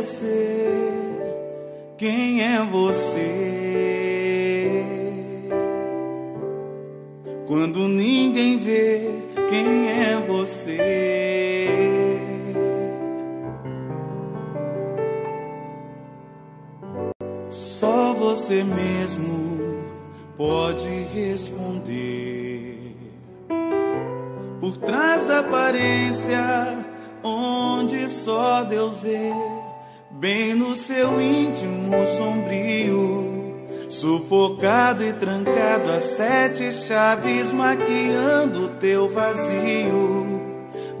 você? Quem é você? Quando ninguém vê, quem é você? Só você mesmo pode responder. Por trás da aparência, onde só Deus vê, bem no seu íntimo sombrio, sufocado e trancado a sete chaves, maquiando teu vazio.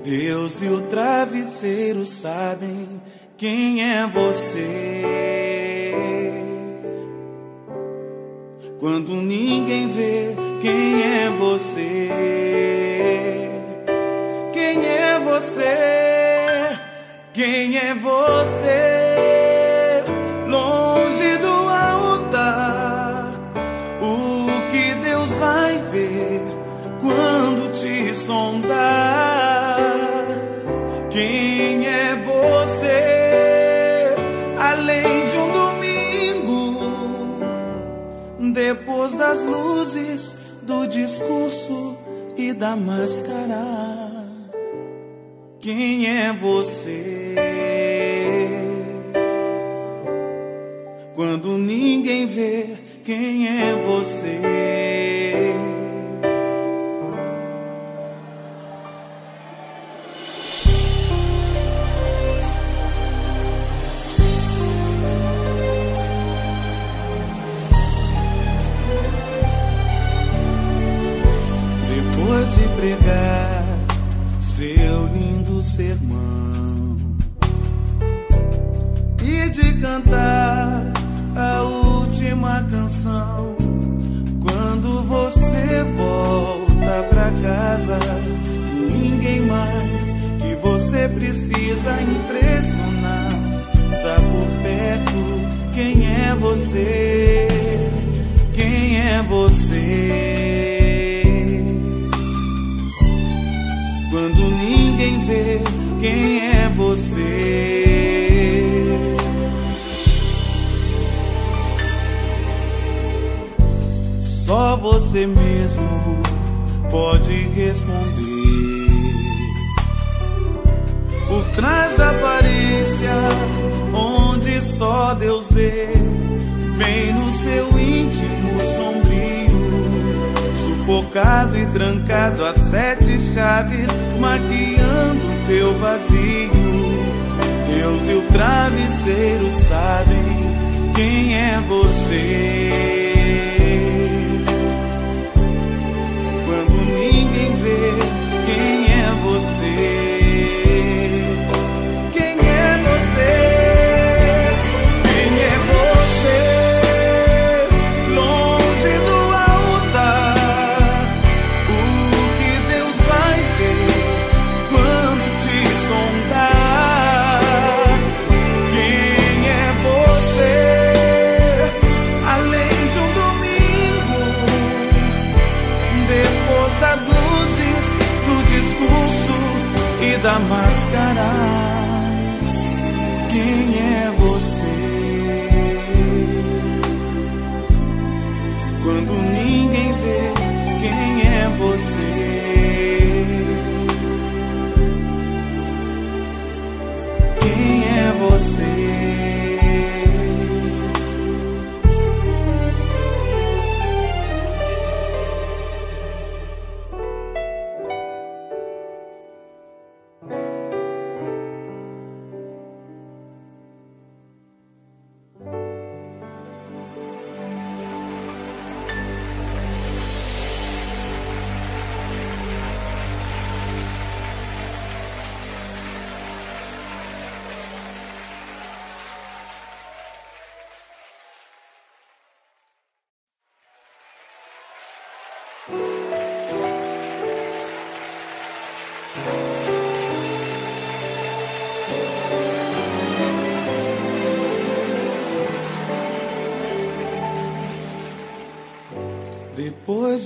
Deus e o travesseiro sabem quem é você. Quando ninguém vê quem é você. Quem é você? Quem é você? Longe do altar, o que Deus vai ver quando te sondar? Quem é você? Além de um domingo, depois das luzes do discurso e da máscara. Quem é você? Quando ninguém vê, quem é você? Cantar a última canção. Quando você volta pra casa, ninguém mais que você precisa impressionar está por perto. Quem é você? Quem é você? Quando ninguém vê quem é você. Só você mesmo pode responder. Por trás da aparência, onde só Deus vê, bem no seu íntimo sombrio sufocado e trancado a sete chaves, maquiando teu vazio. Deus e o travesseiro sabem quem é você.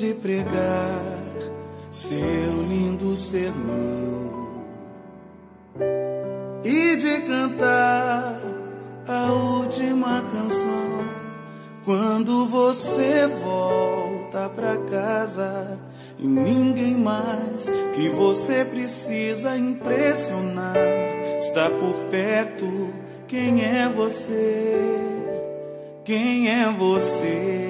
de pregar seu lindo sermão e de cantar a última canção quando você volta pra casa e ninguém mais que você precisa impressionar está por perto. Quem é você? Quem é você?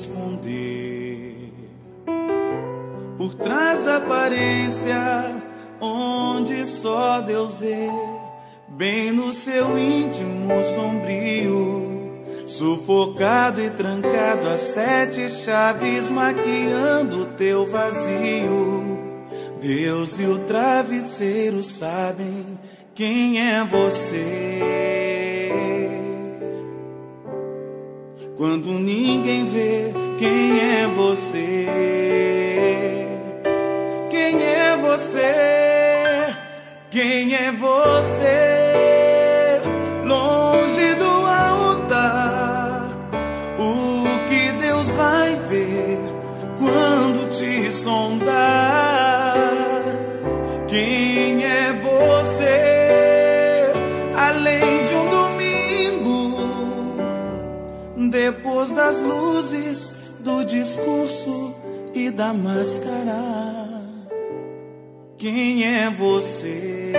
esconder. Por trás da aparência, onde só Deus vê, bem no seu íntimo sombrio, sufocado e trancado a sete chaves, maquiando teu vazio. Deus e o travesseiro sabem quem é você. quando ninguém vê quem é você. Quem é você? Quem é você? Longe do altar, o que Deus vai ver quando te sondar? depois das luzes, do discurso e da máscara. Quem é você?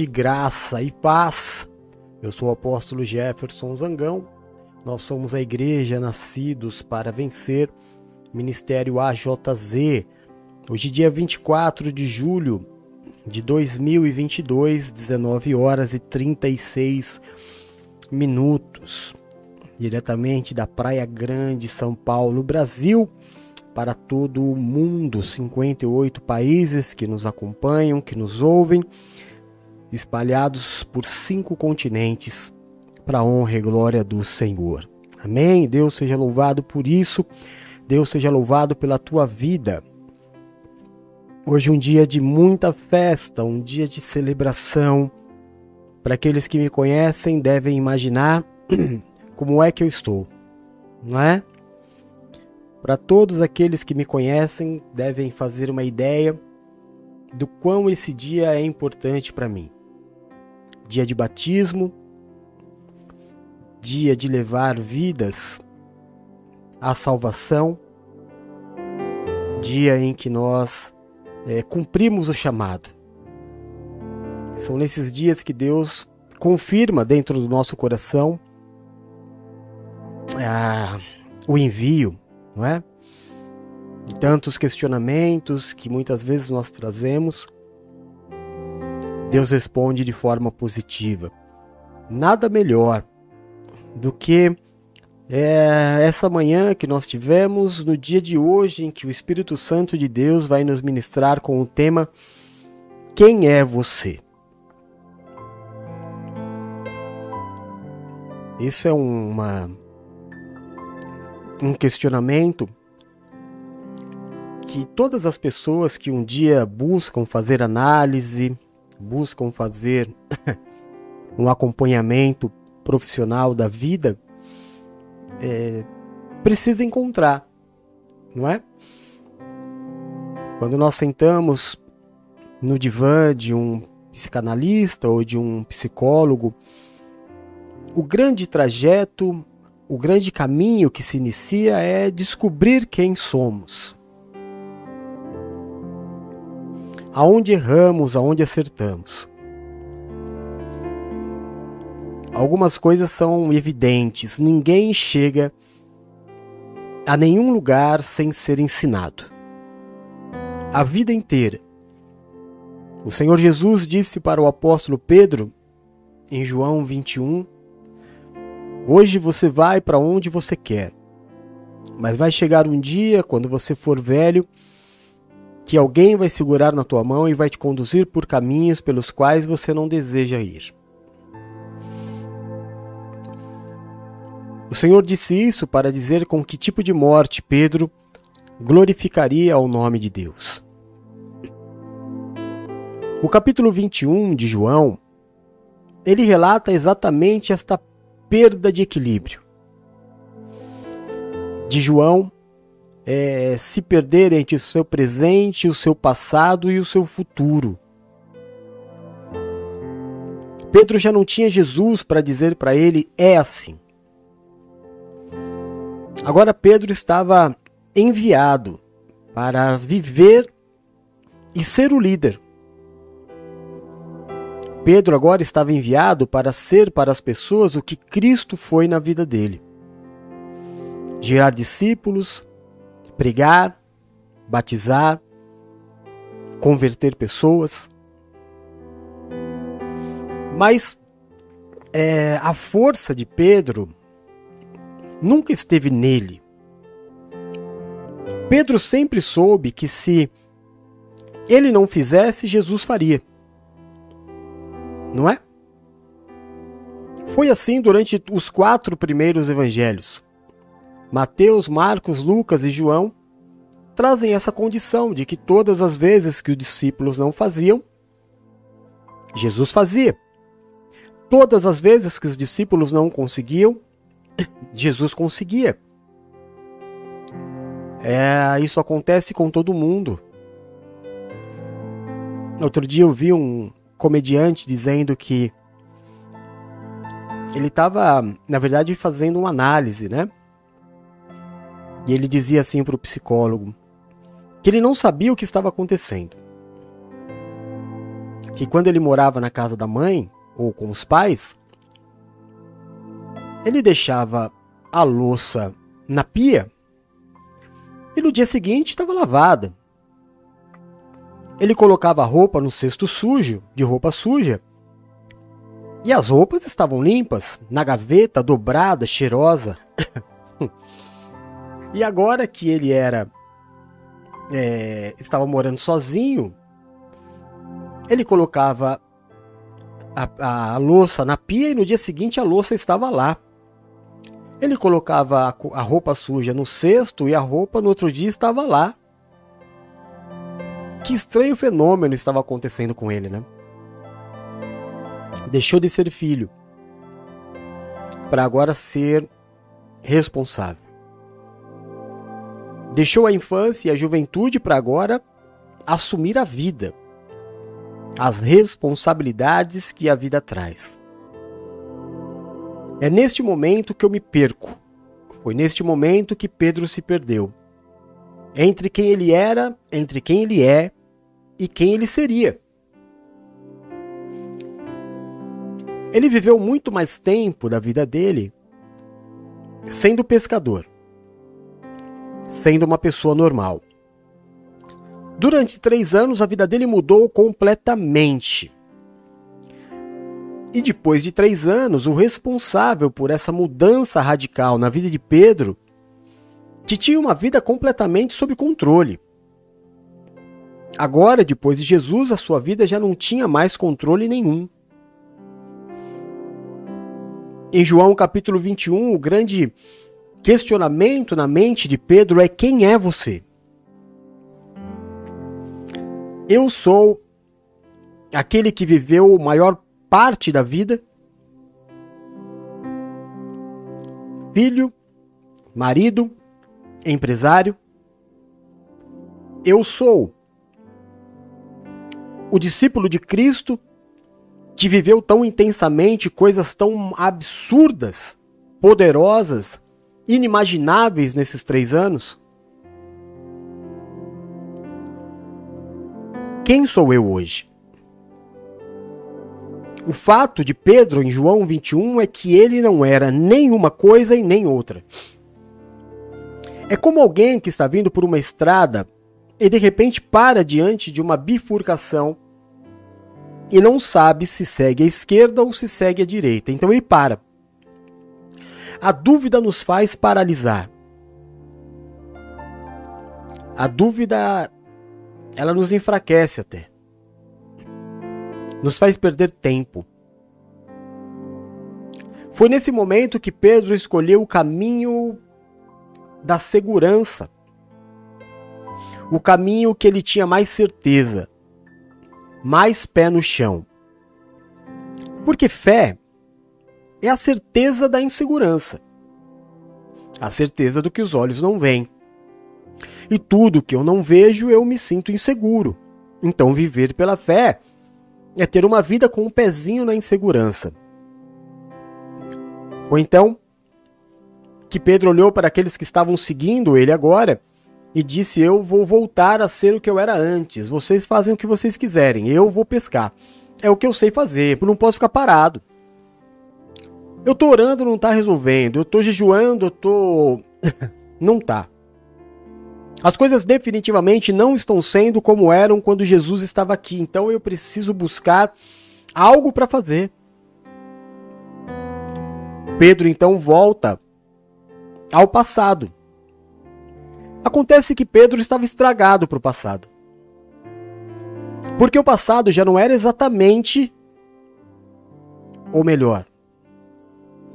de graça e paz. Eu sou o apóstolo Jefferson Zangão. Nós somos a igreja Nascidos para Vencer, Ministério AJZ. Hoje, dia 24 de julho de 2022, 19 horas e 36 minutos. Diretamente da Praia Grande, São Paulo, Brasil para todo o mundo, 58 países que nos acompanham, que nos ouvem espalhados por cinco continentes, para a honra e glória do Senhor. Amém? Deus seja louvado por isso, Deus seja louvado pela tua vida. Hoje um dia de muita festa, um dia de celebração. Para aqueles que me conhecem, devem imaginar como é que eu estou, não é? Para todos aqueles que me conhecem, devem fazer uma ideia do quão esse dia é importante para mim. Dia de batismo, dia de levar vidas à salvação, dia em que nós é, cumprimos o chamado. São nesses dias que Deus confirma dentro do nosso coração ah, o envio, não é? E tantos questionamentos que muitas vezes nós trazemos, Deus responde de forma positiva. Nada melhor do que é essa manhã que nós tivemos no dia de hoje em que o Espírito Santo de Deus vai nos ministrar com o tema Quem é você? Isso é uma um questionamento que todas as pessoas que um dia buscam fazer análise, buscam fazer um acompanhamento profissional da vida, é, precisa encontrar, não é? Quando nós sentamos no divã de um psicanalista ou de um psicólogo, o grande trajeto, o grande caminho que se inicia é descobrir quem somos. Aonde erramos, aonde acertamos. algumas coisas são evidentes. Ninguém chega a nenhum lugar sem ser ensinado. A vida inteira. O Senhor Jesus disse para o apóstolo Pedro, em João 21, Hoje você vai para onde você quer, mas vai chegar um dia, quando você for velho, que alguém vai segurar na tua mão e vai te conduzir por caminhos pelos quais você não deseja ir. O Senhor disse isso para dizer com que tipo de morte Pedro glorificaria o nome de Deus. O capítulo 21 de João, ele relata exatamente esta perda de equilíbrio. De João é, se perder entre o seu presente, o seu passado e o seu futuro. Pedro já não tinha Jesus para dizer para ele: é assim. Agora Pedro estava enviado para viver e ser o líder. Pedro agora estava enviado para ser para as pessoas o que Cristo foi na vida dele: gerar discípulos, pregar, batizar, converter pessoas. Mas é, a força de Pedro nunca esteve nele. Pedro sempre soube que se ele não fizesse, Jesus faria. Não é? Foi assim durante os quatro primeiros evangelhos. Mateus, Marcos, Lucas e João trazem essa condição de que todas as vezes que os discípulos não faziam, Jesus fazia. Todas as vezes que os discípulos não conseguiam, Jesus conseguia. É, isso acontece com todo mundo. Outro dia eu vi um comediante dizendo que ele estava, na verdade, fazendo uma análise, né? E ele dizia assim para o psicólogo que ele não sabia o que estava acontecendo. Que quando ele morava na casa da mãe ou com os pais, ele deixava a louça na pia e no dia seguinte estava lavada. ele colocava a roupa no cesto sujo, de roupa suja, e as roupas estavam limpas, na gaveta, dobrada, cheirosa. e agora que ele era. É, estava morando sozinho, ele colocava a, a, louça na pia e no dia seguinte a louça estava lá. Ele colocava a, a roupa suja no cesto e a roupa no outro dia estava lá. Que estranho fenômeno estava acontecendo com ele, né? Deixou de ser filho para agora ser responsável. Deixou a infância e a juventude para agora assumir a vida, as responsabilidades que a vida traz. É neste momento que eu me perco. Foi neste momento que Pedro se perdeu entre quem ele era, entre quem ele é e quem ele seria. Ele viveu muito mais tempo da vida dele sendo pescador, sendo uma pessoa normal. Durante três anos, a vida dele mudou completamente. E depois de três anos, o responsável por essa mudança radical na vida de Pedro que tinha uma vida completamente sob controle. Agora, depois de Jesus, a sua vida já não tinha mais controle nenhum. Em João capítulo 21, o grande questionamento na mente de Pedro é: quem é você? Eu sou aquele que viveu a maior parte da vida, filho, marido, empresário. Eu sou o discípulo de Cristo que viveu tão intensamente coisas tão absurdas, poderosas, inimagináveis nesses três anos? Quem sou eu hoje? O fato de Pedro em João 21 é que ele não era nem uma coisa e nem outra. É como alguém que está vindo por uma estrada e de repente para diante de uma bifurcação e não sabe se segue à esquerda ou se segue à direita. Então ele para. A dúvida nos faz paralisar. A dúvida ela nos enfraquece até. Nos faz perder tempo. Foi nesse momento que Pedro escolheu o caminho da segurança. O caminho que ele tinha mais certeza, mais pé no chão. Porque fé é a certeza da insegurança, a certeza do que os olhos não veem. E tudo que eu não vejo, eu me sinto inseguro. Então, viver pela fé é ter uma vida com um pezinho na insegurança. Ou então, que Pedro olhou para aqueles que estavam seguindo ele agora e disse: Eu vou voltar a ser o que eu era antes. Vocês fazem o que vocês quiserem, eu vou pescar. É o que eu sei fazer, não posso ficar parado. Eu tô orando, não tá resolvendo. Eu tô jejuando, eu tô. não tá. As coisas definitivamente não estão sendo como eram quando Jesus estava aqui. Então eu preciso buscar algo para fazer. Pedro então volta ao passado. Acontece que Pedro estava estragado para o passado. Porque o passado já não era exatamente. Ou melhor,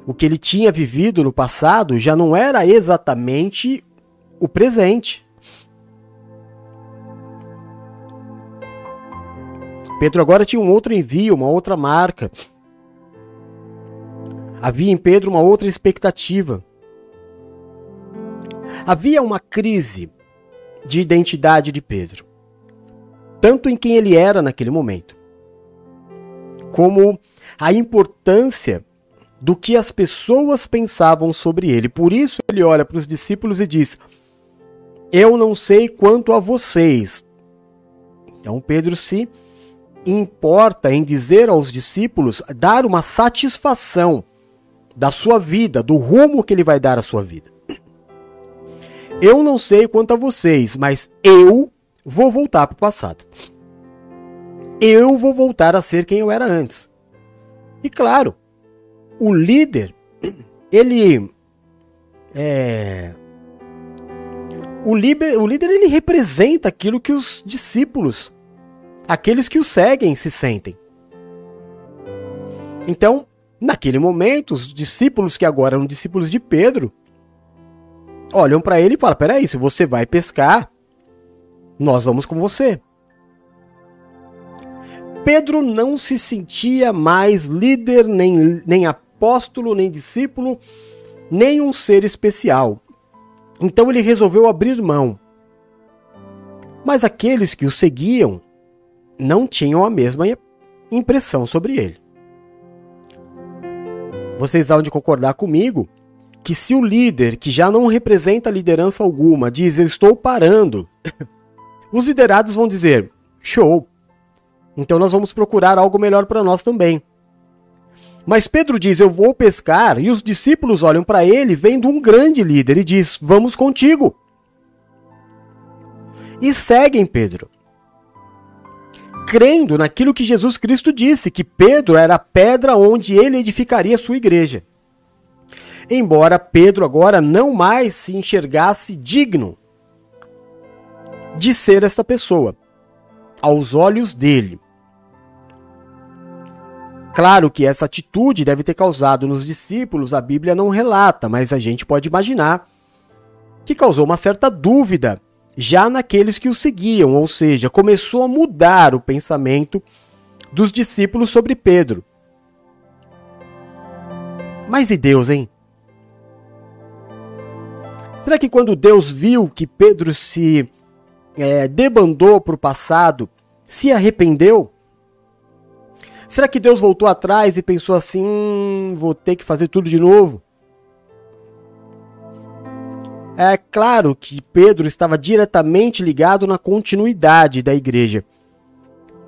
o que ele tinha vivido no passado já não era exatamente o presente. Pedro agora tinha um outro envio, uma outra marca. Havia em Pedro uma outra expectativa. Havia uma crise de identidade de Pedro, tanto em quem ele era naquele momento, como a importância do que as pessoas pensavam sobre ele. Por isso ele olha para os discípulos e diz: Eu não sei quanto a vocês. Então Pedro se importa em dizer aos discípulos, dar uma satisfação da sua vida, do rumo que ele vai dar à sua vida. Eu não sei quanto a vocês, mas eu vou voltar para o passado. eu vou voltar a ser quem eu era antes. E claro, o líder, ele é, o, líder, o líder ele representa aquilo que os discípulos, aqueles que o seguem, se sentem. Então, naquele momento, os discípulos que agora eram discípulos de Pedro, olham para ele e falam: peraí, se você vai pescar, nós vamos com você. Pedro não se sentia mais líder, nem, nem apóstolo, nem discípulo, nem um ser especial. Então ele resolveu abrir mão. Mas aqueles que o seguiam não tinham a mesma impressão sobre ele. Vocês hão de concordar comigo que se o líder, que já não representa liderança alguma, diz eu estou parando, os liderados vão dizer show. Então nós vamos procurar algo melhor para nós também. Mas Pedro diz: Eu vou pescar, e os discípulos olham para ele, vendo um grande líder, e diz: Vamos contigo. E seguem Pedro, crendo naquilo que Jesus Cristo disse, que Pedro era a pedra onde ele edificaria sua igreja. Embora Pedro agora não mais se enxergasse digno de ser esta pessoa, aos olhos dele. Claro que essa atitude deve ter causado nos discípulos, a Bíblia não relata, mas a gente pode imaginar que causou uma certa dúvida já naqueles que o seguiam, ou seja, começou a mudar o pensamento dos discípulos sobre Pedro. Mas e Deus, hein? Será que quando Deus viu que Pedro se é, debandou para o passado, se arrependeu? Será que Deus voltou atrás e pensou assim: hum, vou ter que fazer tudo de novo? É claro que Pedro estava diretamente ligado na continuidade da igreja.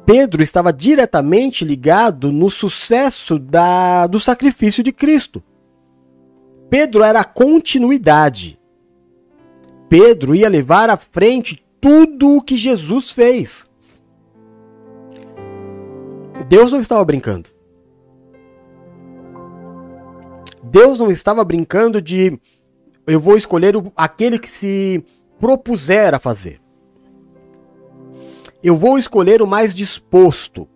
Pedro estava diretamente ligado no sucesso da, do sacrifício de Cristo. Pedro era a continuidade. Pedro ia levar à frente tudo o que Jesus fez. Deus não estava brincando. Deus não estava brincando de eu vou escolher aquele que se propuser a fazer. Eu vou escolher o mais disposto.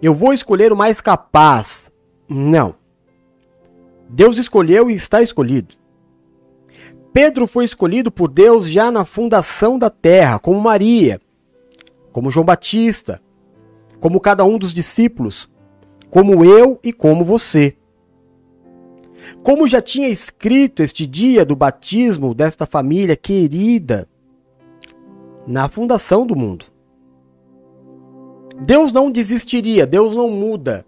Eu vou escolher o mais capaz. Não. Deus escolheu e está escolhido. Pedro foi escolhido por Deus já na fundação da terra, como Maria, como João Batista, como cada um dos discípulos, como eu e como você. Como já tinha escrito este dia do batismo desta família querida na fundação do mundo. Deus não desistiria, Deus não muda.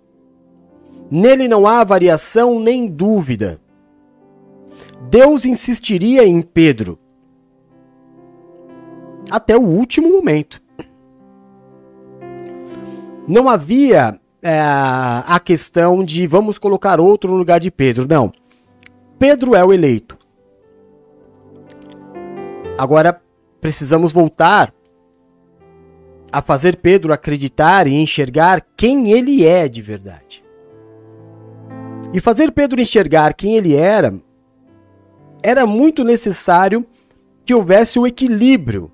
Nele não há variação nem dúvida. Deus insistiria em Pedro até o último momento não havia é, a questão de vamos colocar outro no lugar de Pedro. Não. Pedro é o eleito. Agora precisamos voltar a fazer Pedro acreditar e enxergar quem ele é de verdade. E fazer Pedro enxergar quem ele era era muito necessário que houvesse o equilíbrio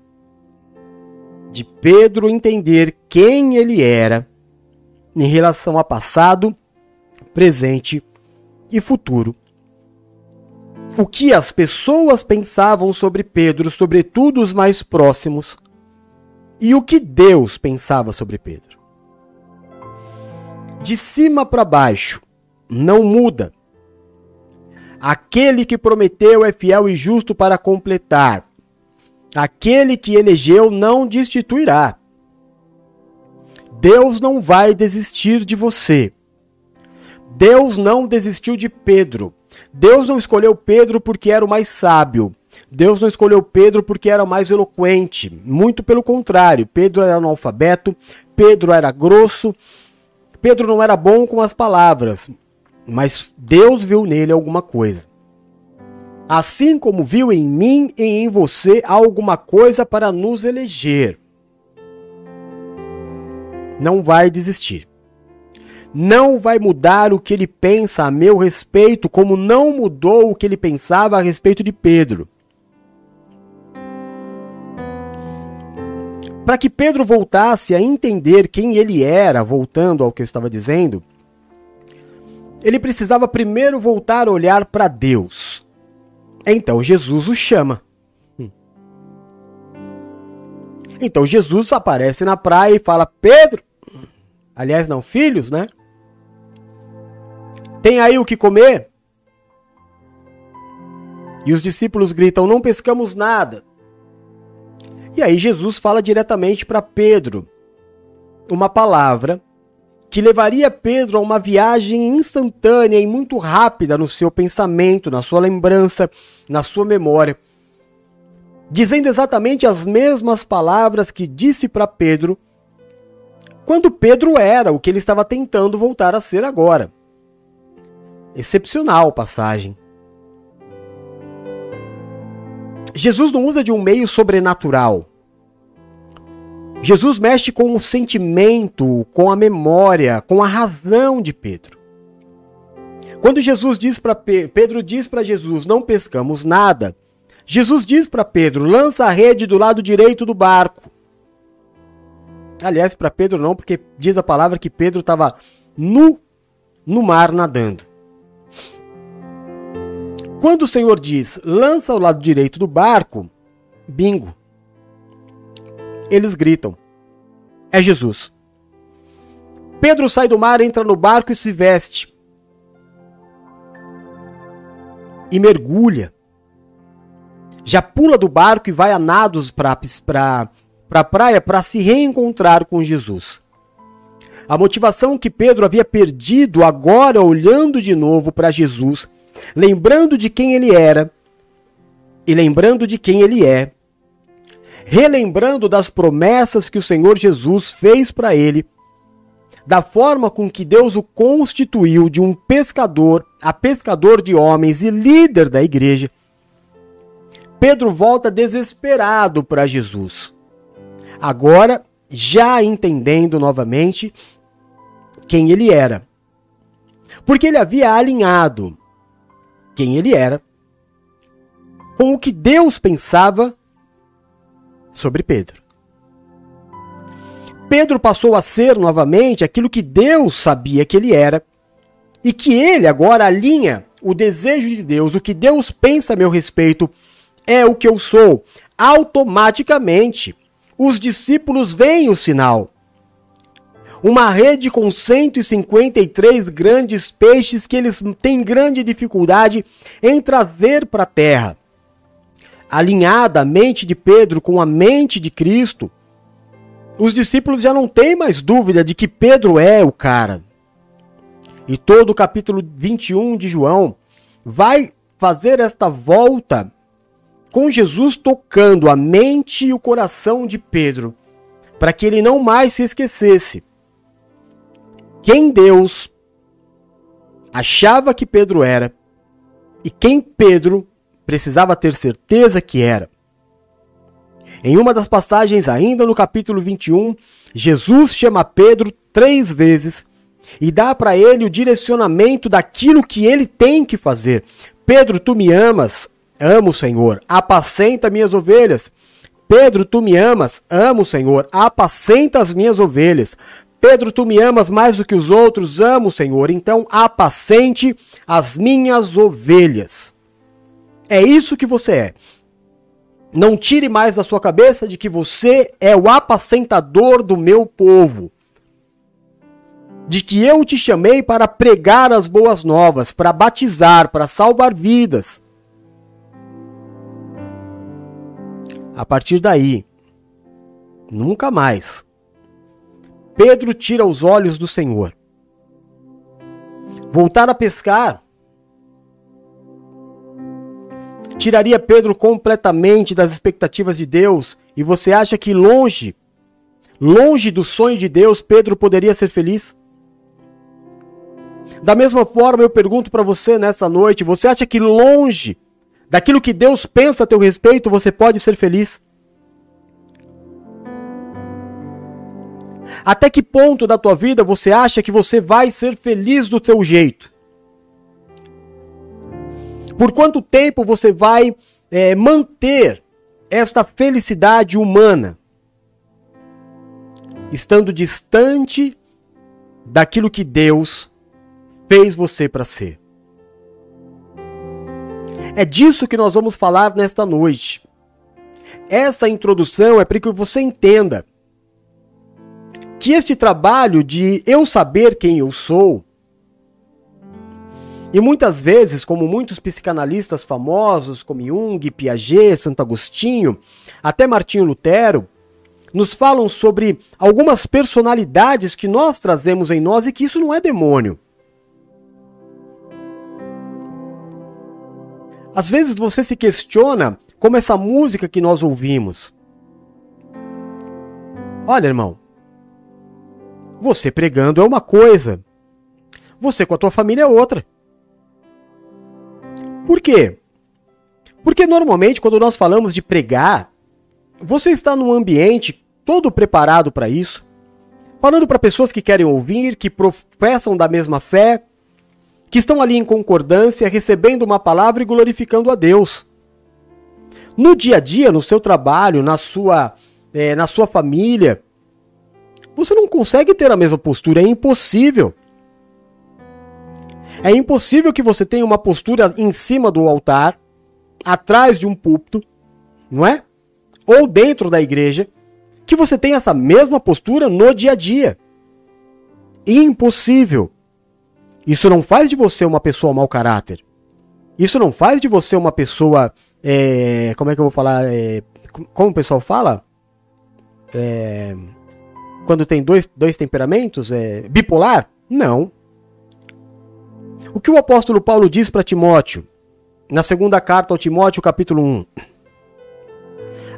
de Pedro entender quem ele era em relação a passado, presente e futuro. O que as pessoas pensavam sobre Pedro, sobretudo os mais próximos, e o que Deus pensava sobre Pedro. De cima para baixo, não muda. Aquele que prometeu é fiel e justo para completar. Aquele que elegeu não destituirá. Deus não vai desistir de você. Deus não desistiu de Pedro. Deus não escolheu Pedro porque era o mais sábio. Deus não escolheu Pedro porque era o mais eloquente. Muito pelo contrário, Pedro era analfabeto, Pedro era grosso, Pedro não era bom com as palavras, mas Deus viu nele alguma coisa assim como viu em mim e em você alguma coisa para nos eleger. Não vai desistir. Não vai mudar o que ele pensa a meu respeito, como não mudou o que ele pensava a respeito de Pedro. Para que Pedro voltasse a entender quem ele era, voltando ao que eu estava dizendo, ele precisava primeiro voltar a olhar para Deus. Então Jesus o chama. Então Jesus aparece na praia e fala: Pedro, aliás, não, filhos, né? Tem aí o que comer? E os discípulos gritam: Não pescamos nada. E aí Jesus fala diretamente para Pedro uma palavra que levaria Pedro a uma viagem instantânea e muito rápida no seu pensamento, na sua lembrança, na sua memória dizendo exatamente as mesmas palavras que disse para Pedro quando Pedro era o que ele estava tentando voltar a ser agora. Excepcional passagem. Jesus não usa de um meio sobrenatural. Jesus mexe com o sentimento, com a memória, com a razão de Pedro. Quando Jesus diz para Pedro diz para Jesus: "Não pescamos nada", Jesus diz para Pedro: lança a rede do lado direito do barco. Aliás, para Pedro não, porque diz a palavra que Pedro estava nu no mar nadando. Quando o Senhor diz lança ao lado direito do barco, bingo. Eles gritam: É Jesus. Pedro sai do mar, entra no barco e se veste. E mergulha já pula do barco e vai a nados para a pra praia para se reencontrar com Jesus. A motivação que Pedro havia perdido agora olhando de novo para Jesus, lembrando de quem ele era e lembrando de quem ele é, relembrando das promessas que o Senhor Jesus fez para ele, da forma com que Deus o constituiu de um pescador a pescador de homens e líder da igreja Pedro volta desesperado para Jesus. Agora, já entendendo novamente quem ele era. Porque ele havia alinhado quem ele era com o que Deus pensava sobre Pedro. Pedro passou a ser novamente aquilo que Deus sabia que ele era e que ele agora alinha o desejo de Deus, o que Deus pensa a meu respeito é o que eu sou. Automaticamente, os discípulos veem o sinal. Uma rede com 153 grandes peixes que eles têm grande dificuldade em trazer para a terra. Alinhada a mente de Pedro com a mente de Cristo, os discípulos já não têm mais dúvida de que Pedro é o cara. E todo o capítulo 21 de João vai fazer esta volta com Jesus tocando a mente e o coração de Pedro, para que ele não mais se esquecesse quem Deus achava que Pedro era e quem Pedro precisava ter certeza que era. Em uma das passagens, ainda no capítulo 21, Jesus chama Pedro três vezes e dá para ele o direcionamento daquilo que ele tem que fazer. Pedro, tu me amas? Amo, Senhor, apacenta minhas ovelhas. Pedro, tu me amas? Amo, Senhor, apacenta as minhas ovelhas. Pedro, tu me amas mais do que os outros? Amo, Senhor, então apacente as minhas ovelhas. É isso que você é. Não tire mais da sua cabeça de que você é o apacentador do meu povo. De que eu te chamei para pregar as boas novas, para batizar, para salvar vidas. A partir daí, nunca mais, Pedro tira os olhos do Senhor. Voltar a pescar tiraria Pedro completamente das expectativas de Deus e você acha que longe, longe do sonho de Deus, Pedro poderia ser feliz? Da mesma forma, eu pergunto para você nessa noite: você acha que longe daquilo que Deus pensa a teu respeito, você pode ser feliz. Até que ponto da tua vida você acha que você vai ser feliz do teu jeito? Por quanto tempo você vai é, manter esta felicidade humana? Estando distante daquilo que Deus fez você para ser. É disso que nós vamos falar nesta noite. Essa introdução é para que você entenda que este trabalho de eu saber quem eu sou, e muitas vezes, como muitos psicanalistas famosos, como Jung, Piaget, Santo Agostinho, até Martinho Lutero, nos falam sobre algumas personalidades que nós trazemos em nós e que isso não é demônio. Às vezes você se questiona como essa música que nós ouvimos. Olha, irmão, você pregando é uma coisa, você com a tua família é outra. Por quê? Porque normalmente quando nós falamos de pregar, você está num ambiente todo preparado para isso, falando para pessoas que querem ouvir, que professam da mesma fé, que estão ali em concordância, recebendo uma palavra e glorificando a Deus. No dia a dia, no seu trabalho, na sua, é, na sua família, você não consegue ter a mesma postura, é impossível. É impossível que você tenha uma postura em cima do altar, atrás de um púlpito, não é? Ou dentro da igreja, que você tenha essa mesma postura no dia a dia. Impossível. Isso não faz de você uma pessoa mau caráter. Isso não faz de você uma pessoa. É, como é que eu vou falar? É, como o pessoal fala? É, quando tem dois, dois temperamentos? É, bipolar? Não. O que o apóstolo Paulo diz para Timóteo? Na segunda carta ao Timóteo, capítulo 1.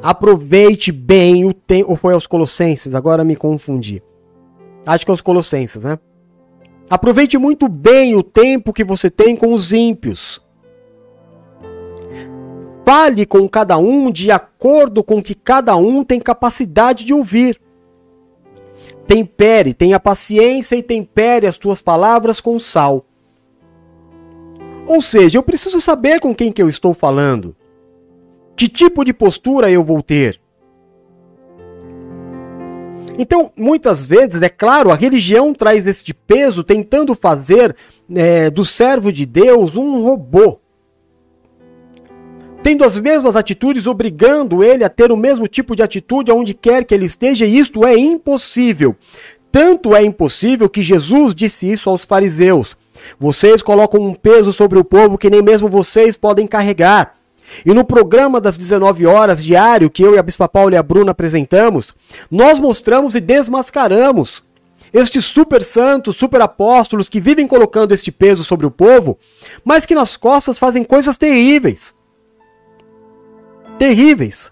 Aproveite bem o tempo. Ou foi aos Colossenses? Agora me confundi. Acho que é aos Colossenses, né? Aproveite muito bem o tempo que você tem com os ímpios. Fale com cada um de acordo com que cada um tem capacidade de ouvir. Tempere, tenha paciência e tempere as tuas palavras com sal. Ou seja, eu preciso saber com quem que eu estou falando. Que tipo de postura eu vou ter? Então, muitas vezes, é claro, a religião traz este peso tentando fazer é, do servo de Deus um robô. Tendo as mesmas atitudes, obrigando ele a ter o mesmo tipo de atitude aonde quer que ele esteja, e isto é impossível. Tanto é impossível que Jesus disse isso aos fariseus: Vocês colocam um peso sobre o povo que nem mesmo vocês podem carregar. E no programa das 19 horas diário que eu e a Bispa Paula e a Bruna apresentamos, nós mostramos e desmascaramos estes super santos, super apóstolos que vivem colocando este peso sobre o povo, mas que nas costas fazem coisas terríveis. Terríveis.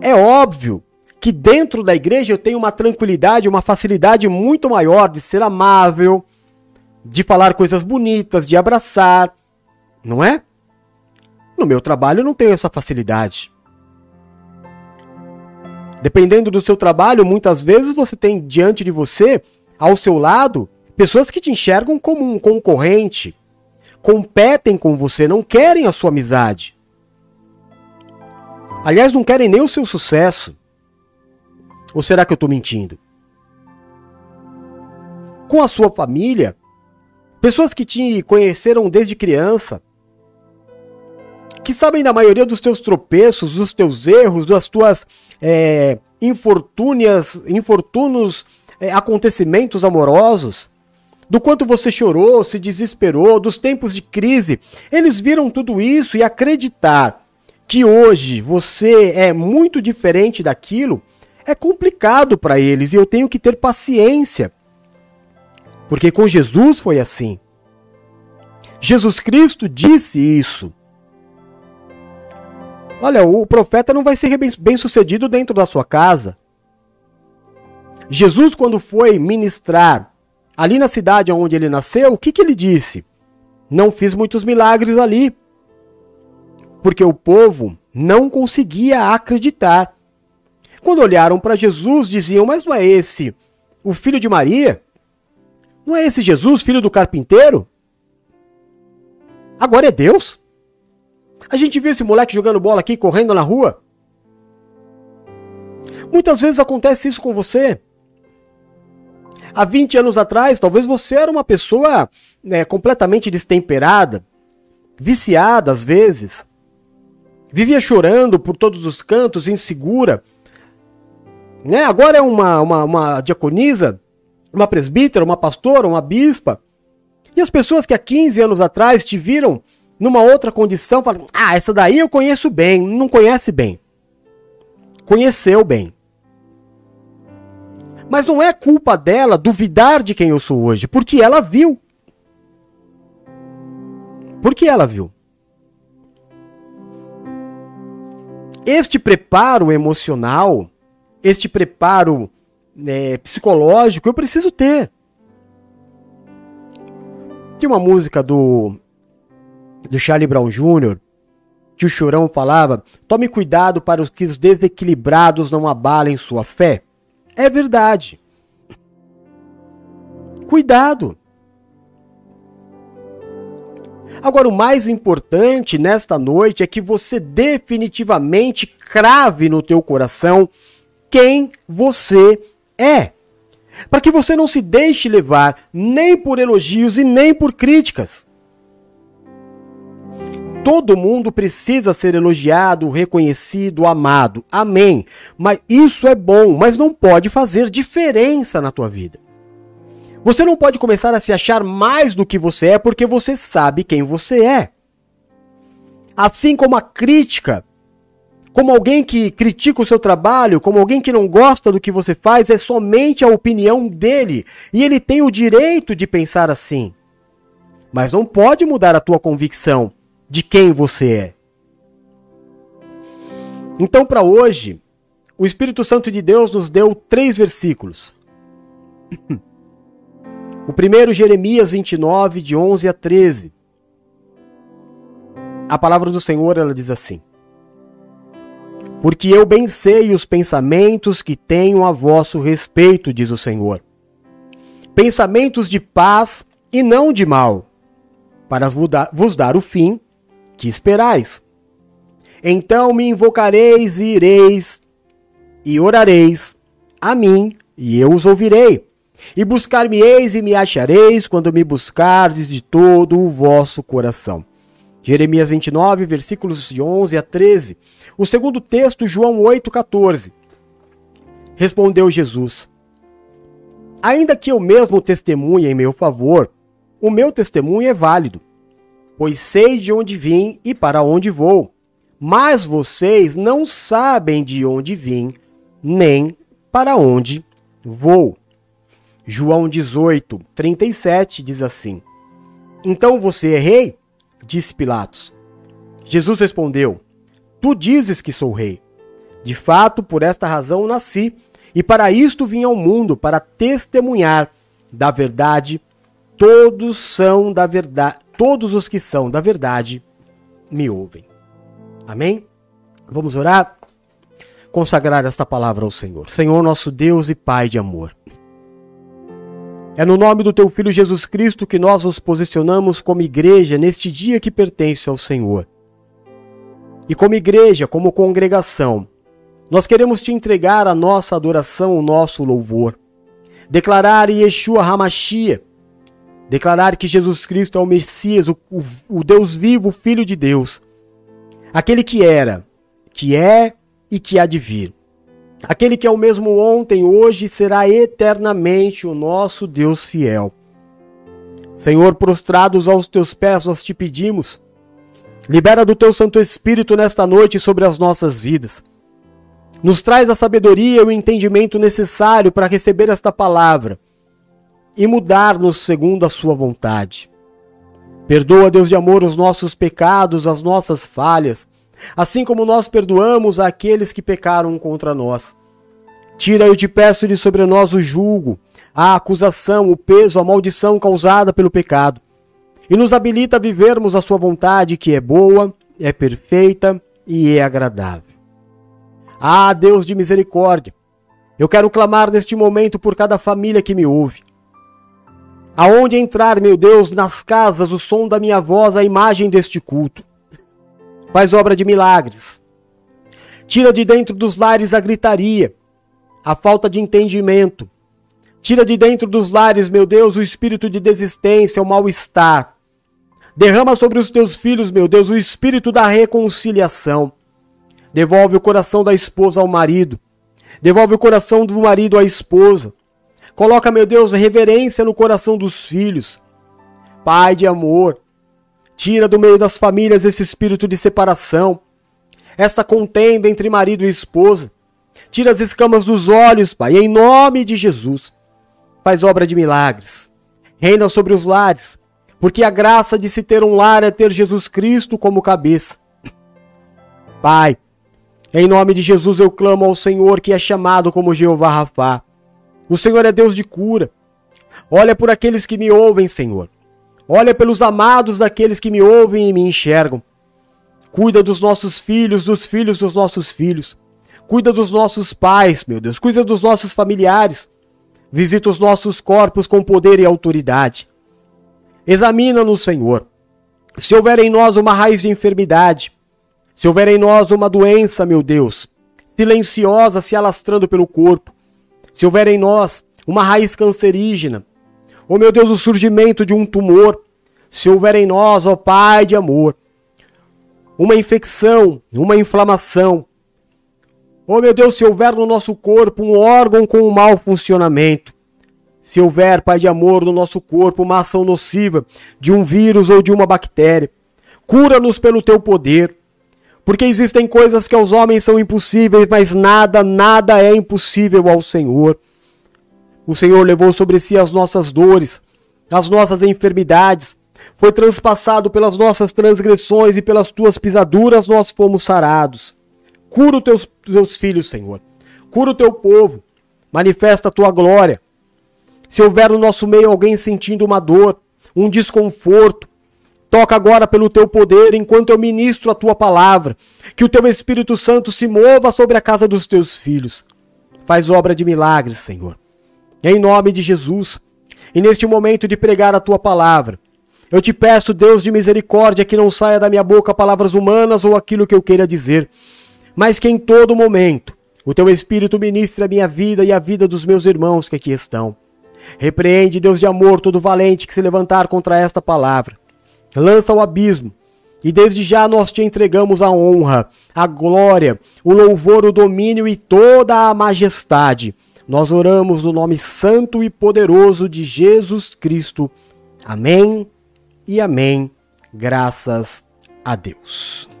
É óbvio que dentro da igreja eu tenho uma tranquilidade, uma facilidade muito maior de ser amável, de falar coisas bonitas, de abraçar, não é? No meu trabalho eu não tenho essa facilidade. Dependendo do seu trabalho, muitas vezes você tem diante de você, ao seu lado, pessoas que te enxergam como um concorrente, competem com você, não querem a sua amizade. Aliás, não querem nem o seu sucesso. Ou será que eu estou mentindo? Com a sua família, pessoas que te conheceram desde criança, que sabem da maioria dos teus tropeços, dos teus erros, das tuas é, infortúnias, infortunos é, acontecimentos amorosos, do quanto você chorou, se desesperou, dos tempos de crise. Eles viram tudo isso e acreditar que hoje você é muito diferente daquilo é complicado para eles e eu tenho que ter paciência. Porque com Jesus foi assim. Jesus Cristo disse isso. Olha, o profeta não vai ser bem sucedido dentro da sua casa. Jesus, quando foi ministrar ali na cidade onde ele nasceu, o que, que ele disse? Não fiz muitos milagres ali. Porque o povo não conseguia acreditar. Quando olharam para Jesus, diziam: Mas não é esse o filho de Maria? Não é esse Jesus, filho do carpinteiro? Agora é Deus? A gente viu esse moleque jogando bola aqui, correndo na rua. Muitas vezes acontece isso com você. Há 20 anos atrás, talvez você era uma pessoa né, completamente destemperada, viciada às vezes, vivia chorando por todos os cantos, insegura. Né? Agora é uma, uma, uma diaconisa, uma presbítera, uma pastora, uma bispa. E as pessoas que há 15 anos atrás te viram numa outra condição falam: Ah, essa daí eu conheço bem. Não conhece bem. Conheceu bem. Mas não é culpa dela duvidar de quem eu sou hoje, porque ela viu. Porque ela viu. Este preparo emocional, este preparo né, psicológico, eu preciso ter. Tem uma música do, do Charlie Brown Jr., que o Chorão falava: tome cuidado para que os desequilibrados não abalem sua fé. É verdade. Cuidado. Agora, o mais importante nesta noite é que você definitivamente crave no teu coração quem você é. Para que você não se deixe levar nem por elogios e nem por críticas. Todo mundo precisa ser elogiado, reconhecido, amado. Amém. Mas isso é bom, mas não pode fazer diferença na tua vida. Você não pode começar a se achar mais do que você é porque você sabe quem você é. Assim como a crítica, como alguém que critica o seu trabalho, como alguém que não gosta do que você faz, é somente a opinião dele. E ele tem o direito de pensar assim. Mas não pode mudar a tua convicção de quem você é. Então, para hoje, o Espírito Santo de Deus nos deu três versículos. O primeiro, Jeremias 29, de 11 a 13. A palavra do Senhor, ela diz assim: Porque eu bem sei os pensamentos que tenho a vosso respeito, diz o Senhor. Pensamentos de paz e não de mal, para vos dar o fim que esperais. Então me invocareis e ireis, e orareis a mim, e eu os ouvirei. E buscar-me-eis e me achareis quando me buscardes de todo o vosso coração. Jeremias 29, versículos de 11 a 13. O segundo texto, João 8, 14. Respondeu Jesus: Ainda que eu mesmo testemunhe em meu favor, o meu testemunho é válido, pois sei de onde vim e para onde vou. Mas vocês não sabem de onde vim, nem para onde vou. João 18, 37 diz assim: Então você é rei? Disse Pilatos. Jesus respondeu: Tu dizes que sou rei. De fato, por esta razão nasci, e para isto vim ao mundo, para testemunhar da verdade. Todos são da verdade, todos os que são da verdade me ouvem. Amém? Vamos orar? Consagrar esta palavra ao Senhor. Senhor, nosso Deus e Pai de amor. É no nome do teu Filho Jesus Cristo que nós nos posicionamos como igreja neste dia que pertence ao Senhor. E como igreja, como congregação, nós queremos te entregar a nossa adoração, o nosso louvor. Declarar Yeshua Hamashia, declarar que Jesus Cristo é o Messias, o, o, o Deus vivo, o Filho de Deus, aquele que era, que é e que há de vir. Aquele que é o mesmo ontem, hoje será eternamente o nosso Deus fiel. Senhor, prostrados aos teus pés, nós te pedimos, libera do teu Santo Espírito nesta noite sobre as nossas vidas. Nos traz a sabedoria e o entendimento necessário para receber esta palavra e mudar-nos segundo a sua vontade. Perdoa, Deus de amor, os nossos pecados, as nossas falhas assim como nós perdoamos aqueles que pecaram contra nós. Tira, eu te peço, de sobre nós o julgo, a acusação, o peso, a maldição causada pelo pecado, e nos habilita a vivermos a sua vontade, que é boa, é perfeita e é agradável. Ah, Deus de misericórdia, eu quero clamar neste momento por cada família que me ouve. Aonde entrar, meu Deus, nas casas, o som da minha voz, a imagem deste culto. Faz obra de milagres. Tira de dentro dos lares a gritaria, a falta de entendimento. Tira de dentro dos lares, meu Deus, o espírito de desistência, o mal-estar. Derrama sobre os teus filhos, meu Deus, o espírito da reconciliação. Devolve o coração da esposa ao marido. Devolve o coração do marido à esposa. Coloca, meu Deus, reverência no coração dos filhos. Pai de amor, tira do meio das famílias esse espírito de separação, esta contenda entre marido e esposa. Tira as escamas dos olhos, Pai, em nome de Jesus. Faz obra de milagres. Reina sobre os lares, porque a graça de se ter um lar é ter Jesus Cristo como cabeça. Pai, em nome de Jesus eu clamo ao Senhor que é chamado como Jeová Rafá. O Senhor é Deus de cura. Olha por aqueles que me ouvem, Senhor. Olha pelos amados daqueles que me ouvem e me enxergam. Cuida dos nossos filhos, dos filhos dos nossos filhos. Cuida dos nossos pais, meu Deus. Cuida dos nossos familiares. Visita os nossos corpos com poder e autoridade. Examina-nos, Senhor. Se houver em nós uma raiz de enfermidade, se houver em nós uma doença, meu Deus, silenciosa se alastrando pelo corpo, se houver em nós uma raiz cancerígena, ó oh, meu Deus, o surgimento de um tumor, se houver em nós, ó Pai de amor, uma infecção, uma inflamação, ó oh, meu Deus, se houver no nosso corpo um órgão com um mau funcionamento, se houver, Pai de amor, no nosso corpo uma ação nociva de um vírus ou de uma bactéria, cura-nos pelo teu poder. Porque existem coisas que aos homens são impossíveis, mas nada, nada é impossível ao Senhor. O Senhor levou sobre si as nossas dores, as nossas enfermidades, foi transpassado pelas nossas transgressões e pelas tuas pisaduras nós fomos sarados. Cura os teus, teus filhos, Senhor. Cura o teu povo. Manifesta a tua glória. Se houver no nosso meio alguém sentindo uma dor, um desconforto, Toca agora pelo teu poder enquanto eu ministro a tua palavra. Que o teu Espírito Santo se mova sobre a casa dos teus filhos. Faz obra de milagres, Senhor. Em nome de Jesus. E neste momento de pregar a tua palavra, eu te peço, Deus de misericórdia, que não saia da minha boca palavras humanas ou aquilo que eu queira dizer, mas que em todo momento o teu Espírito ministre a minha vida e a vida dos meus irmãos que aqui estão. Repreende, Deus de amor, todo valente que se levantar contra esta palavra lança ao abismo. E desde já nós te entregamos a honra, a glória, o louvor, o domínio e toda a majestade. Nós oramos no nome santo e poderoso de Jesus Cristo. Amém e amém. Graças a Deus.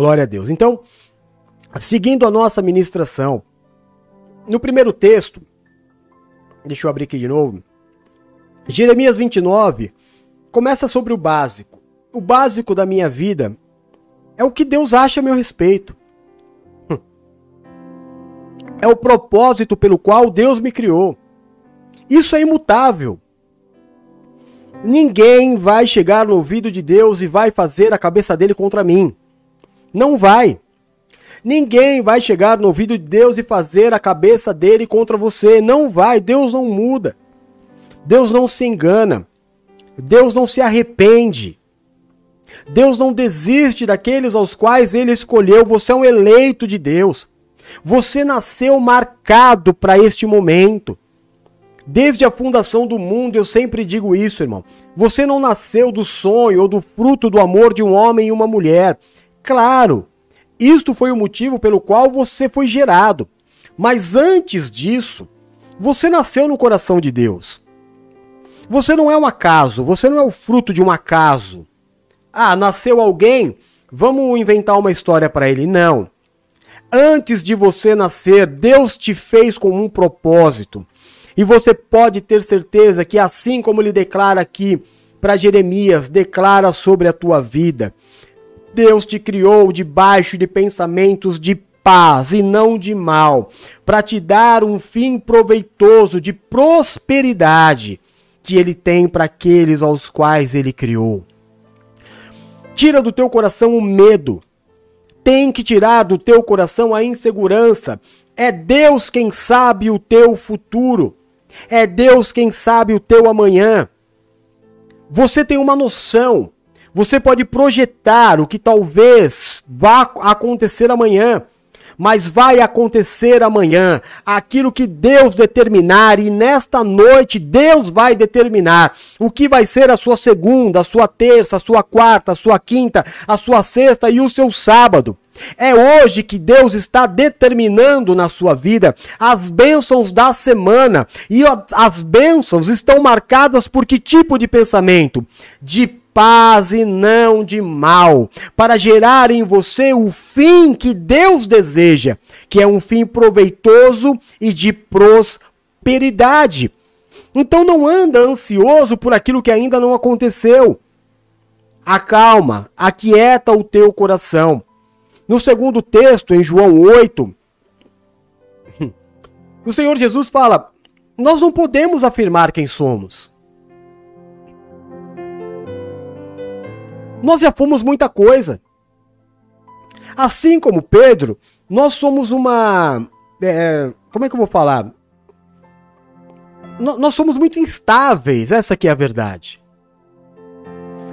Glória a Deus. Então, seguindo a nossa ministração, no primeiro texto, deixa eu abrir aqui de novo, Jeremias 29 começa sobre o básico. O básico da minha vida é o que Deus acha a meu respeito. É o propósito pelo qual Deus me criou. Isso é imutável. Ninguém vai chegar no ouvido de Deus e vai fazer a cabeça dele contra mim. Não vai. Ninguém vai chegar no ouvido de Deus e fazer a cabeça dele contra você. Não vai. Deus não muda. Deus não se engana. Deus não se arrepende. Deus não desiste daqueles aos quais ele escolheu. Você é um eleito de Deus. Você nasceu marcado para este momento. Desde a fundação do mundo, eu sempre digo isso, irmão. Você não nasceu do sonho ou do fruto do amor de um homem e uma mulher. Claro, isto foi o motivo pelo qual você foi gerado. Mas antes disso, você nasceu no coração de Deus. Você não é um acaso, você não é o fruto de um acaso. Ah, nasceu alguém, vamos inventar uma história para ele. Não. Antes de você nascer, Deus te fez com um propósito. E você pode ter certeza que, assim como ele declara aqui para Jeremias, declara sobre a tua vida. Deus te criou debaixo de pensamentos de paz e não de mal, para te dar um fim proveitoso de prosperidade que ele tem para aqueles aos quais ele criou. Tira do teu coração o medo. Tem que tirar do teu coração a insegurança. É Deus quem sabe o teu futuro. É Deus quem sabe o teu amanhã. Você tem uma noção. Você pode projetar o que talvez vá acontecer amanhã mas vai acontecer amanhã aquilo que Deus determinar, e nesta noite Deus vai determinar o que vai ser a sua segunda, a sua terça, a sua quarta, a sua quinta, a sua sexta e o seu sábado. É hoje que Deus está determinando na sua vida as bênçãos da semana. E as bênçãos estão marcadas por que tipo de pensamento? De paz e não de mal, para gerar em você o fim que Deus deseja, que é um fim proveitoso e de prosperidade. Então não anda ansioso por aquilo que ainda não aconteceu. Acalma, aquieta o teu coração. No segundo texto, em João 8, o Senhor Jesus fala: Nós não podemos afirmar quem somos. Nós já fomos muita coisa. Assim como Pedro, nós somos uma. É, como é que eu vou falar? nós somos muito instáveis, essa aqui é a verdade.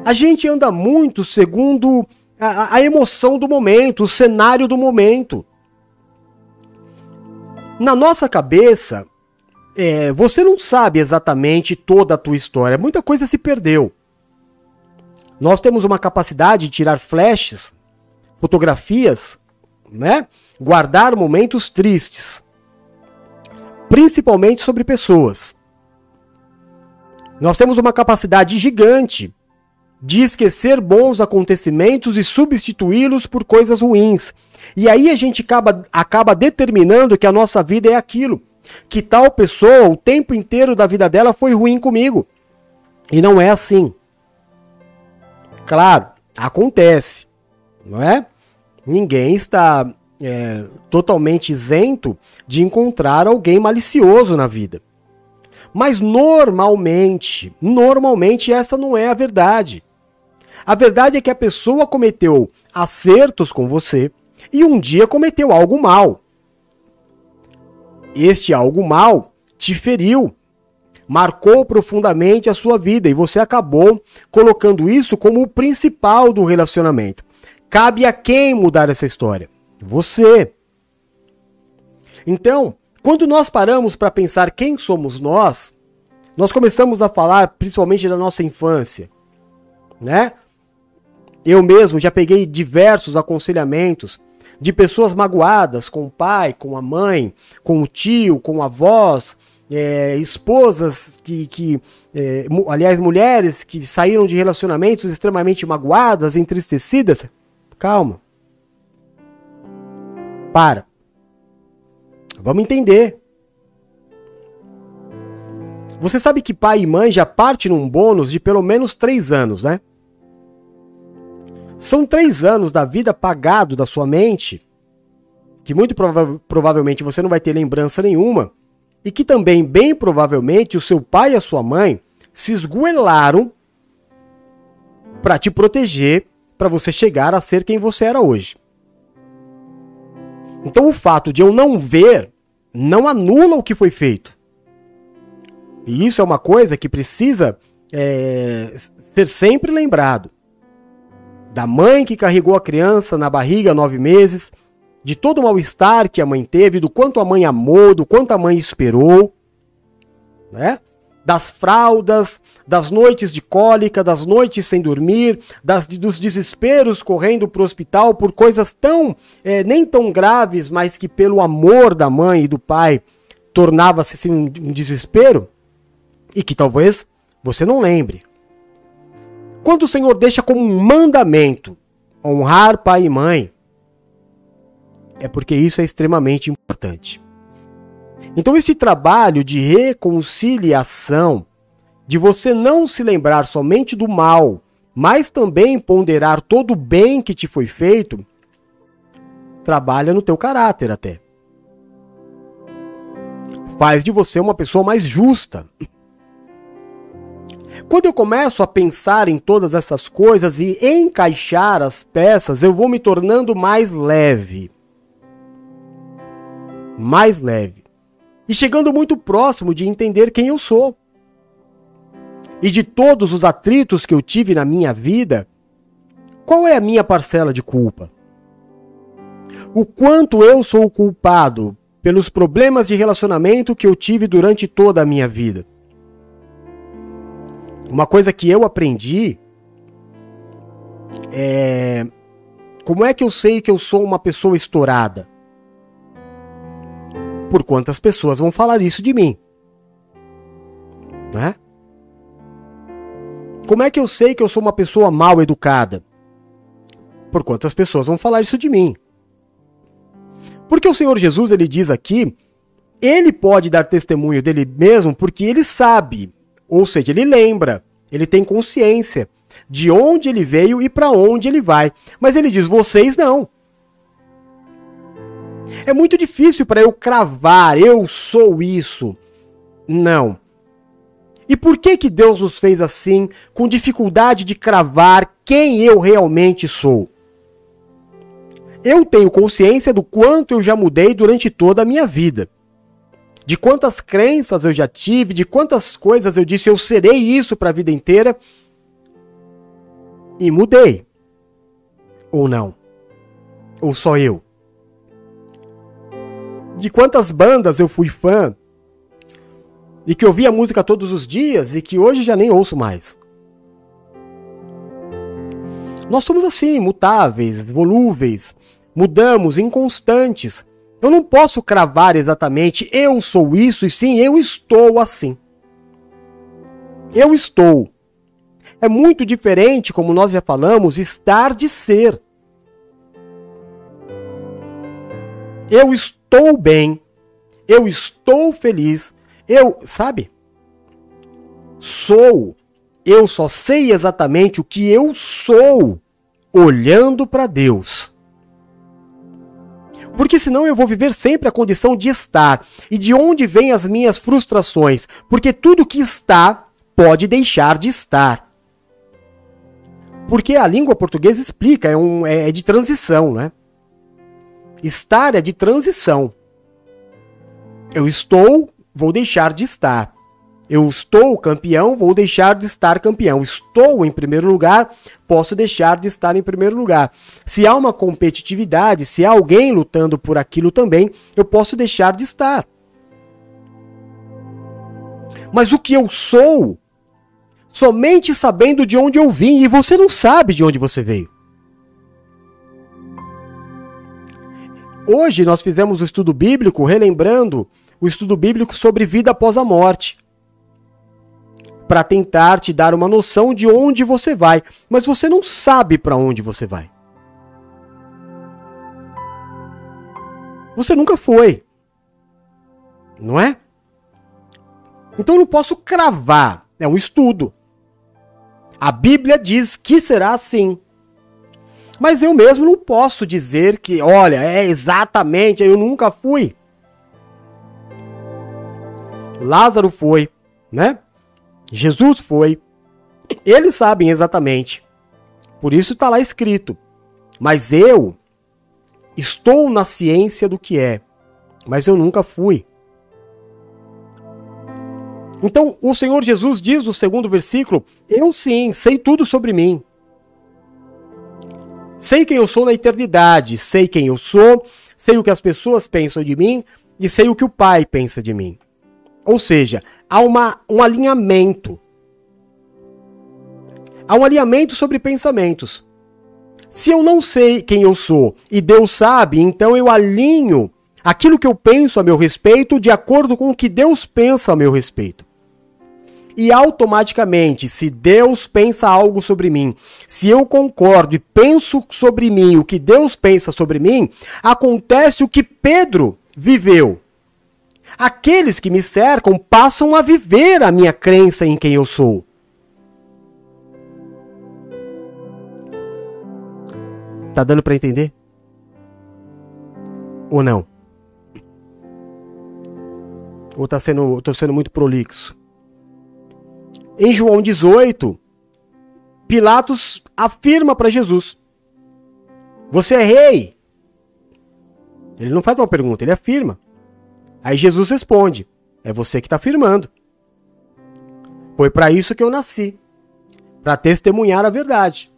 A gente anda muito segundo a, a emoção do momento, o cenário do momento. Na nossa cabeça, é, você não sabe exatamente toda a tua história, muita coisa se perdeu. Nós temos uma capacidade de tirar flashes, fotografias, né? Guardar momentos tristes, principalmente sobre pessoas. Nós temos uma capacidade gigante de esquecer bons acontecimentos e substituí-los por coisas ruins. E aí a gente acaba, acaba determinando que a nossa vida é aquilo. Que tal pessoa, o tempo inteiro da vida dela foi ruim comigo. E não é assim. Claro, acontece, não é? Ninguém está é, totalmente isento de encontrar alguém malicioso na vida. Mas normalmente, normalmente essa não é a verdade. A verdade é que a pessoa cometeu acertos com você e um dia cometeu algo mal. Este algo mal te feriu, marcou profundamente a sua vida e você acabou colocando isso como o principal do relacionamento. Cabe a quem mudar essa história? Você. Então, quando nós paramos para pensar quem somos nós, nós começamos a falar principalmente da nossa infância, né? Eu mesmo já peguei diversos aconselhamentos de pessoas magoadas com o pai, com a mãe, com o tio, com avós, é, esposas que, que é, aliás, mulheres que saíram de relacionamentos extremamente magoadas, entristecidas. Calma. Para. Vamos entender. Você sabe que pai e mãe já parte num bônus de pelo menos três anos, né? São três anos da vida pagado da sua mente, que muito prova provavelmente você não vai ter lembrança nenhuma, e que também, bem provavelmente, o seu pai e a sua mãe se esgoelaram para te proteger, para você chegar a ser quem você era hoje. Então, o fato de eu não ver não anula o que foi feito. E isso é uma coisa que precisa é, ser sempre lembrado. Da mãe que carregou a criança na barriga nove meses, de todo o mal-estar que a mãe teve, do quanto a mãe amou, do quanto a mãe esperou, né? Das fraldas, das noites de cólica, das noites sem dormir, das, dos desesperos correndo para o hospital por coisas tão, é, nem tão graves, mas que pelo amor da mãe e do pai tornava-se assim, um, desespero, e que talvez você não lembre. Quando o Senhor deixa como um mandamento honrar pai e mãe, é porque isso é extremamente importante. Então, esse trabalho de reconciliação, de você não se lembrar somente do mal, mas também ponderar todo o bem que te foi feito, trabalha no teu caráter até. Faz de você uma pessoa mais justa. Quando eu começo a pensar em todas essas coisas e encaixar as peças, eu vou me tornando mais leve. Mais leve. E chegando muito próximo de entender quem eu sou. E de todos os atritos que eu tive na minha vida, qual é a minha parcela de culpa? O quanto eu sou culpado pelos problemas de relacionamento que eu tive durante toda a minha vida? Uma coisa que eu aprendi é. Como é que eu sei que eu sou uma pessoa estourada? Por quantas pessoas vão falar isso de mim? Né? Como é que eu sei que eu sou uma pessoa mal educada? Por quantas pessoas vão falar isso de mim? Porque o Senhor Jesus ele diz aqui, ele pode dar testemunho dele mesmo porque ele sabe ou seja, ele lembra, ele tem consciência de onde ele veio e para onde ele vai. Mas ele diz: vocês não. É muito difícil para eu cravar, eu sou isso. Não. E por que que Deus nos fez assim, com dificuldade de cravar quem eu realmente sou? Eu tenho consciência do quanto eu já mudei durante toda a minha vida de quantas crenças eu já tive, de quantas coisas eu disse eu serei isso para a vida inteira e mudei. Ou não? Ou só eu? De quantas bandas eu fui fã e que ouvia música todos os dias e que hoje já nem ouço mais. Nós somos assim, mutáveis, volúveis, mudamos, inconstantes. Eu não posso cravar exatamente eu sou isso e sim eu estou assim. Eu estou. É muito diferente, como nós já falamos, estar de ser. Eu estou bem. Eu estou feliz. Eu, sabe? Sou. Eu só sei exatamente o que eu sou olhando para Deus. Porque senão eu vou viver sempre a condição de estar. E de onde vêm as minhas frustrações? Porque tudo que está pode deixar de estar. Porque a língua portuguesa explica, é, um, é, é de transição, né? Estar é de transição. Eu estou, vou deixar de estar. Eu estou campeão, vou deixar de estar campeão. Estou em primeiro lugar, posso deixar de estar em primeiro lugar. Se há uma competitividade, se há alguém lutando por aquilo também, eu posso deixar de estar. Mas o que eu sou, somente sabendo de onde eu vim, e você não sabe de onde você veio. Hoje nós fizemos o estudo bíblico relembrando o estudo bíblico sobre vida após a morte para tentar te dar uma noção de onde você vai, mas você não sabe para onde você vai. Você nunca foi. Não é? Então eu não posso cravar, é um estudo. A Bíblia diz que será assim. Mas eu mesmo não posso dizer que, olha, é exatamente, eu nunca fui. Lázaro foi, né? Jesus foi. Eles sabem exatamente. Por isso está lá escrito. Mas eu estou na ciência do que é, mas eu nunca fui. Então, o Senhor Jesus diz no segundo versículo: Eu sim, sei tudo sobre mim. Sei quem eu sou na eternidade, sei quem eu sou, sei o que as pessoas pensam de mim e sei o que o Pai pensa de mim. Ou seja, há uma, um alinhamento. Há um alinhamento sobre pensamentos. Se eu não sei quem eu sou e Deus sabe, então eu alinho aquilo que eu penso a meu respeito de acordo com o que Deus pensa a meu respeito. E automaticamente, se Deus pensa algo sobre mim, se eu concordo e penso sobre mim o que Deus pensa sobre mim, acontece o que Pedro viveu. Aqueles que me cercam passam a viver a minha crença em quem eu sou. Tá dando para entender? Ou não? Ou tá sendo, tô sendo muito prolixo? Em João 18, Pilatos afirma para Jesus: Você é rei. Ele não faz uma pergunta, ele afirma. Aí Jesus responde: É você que está afirmando. Foi para isso que eu nasci para testemunhar a verdade.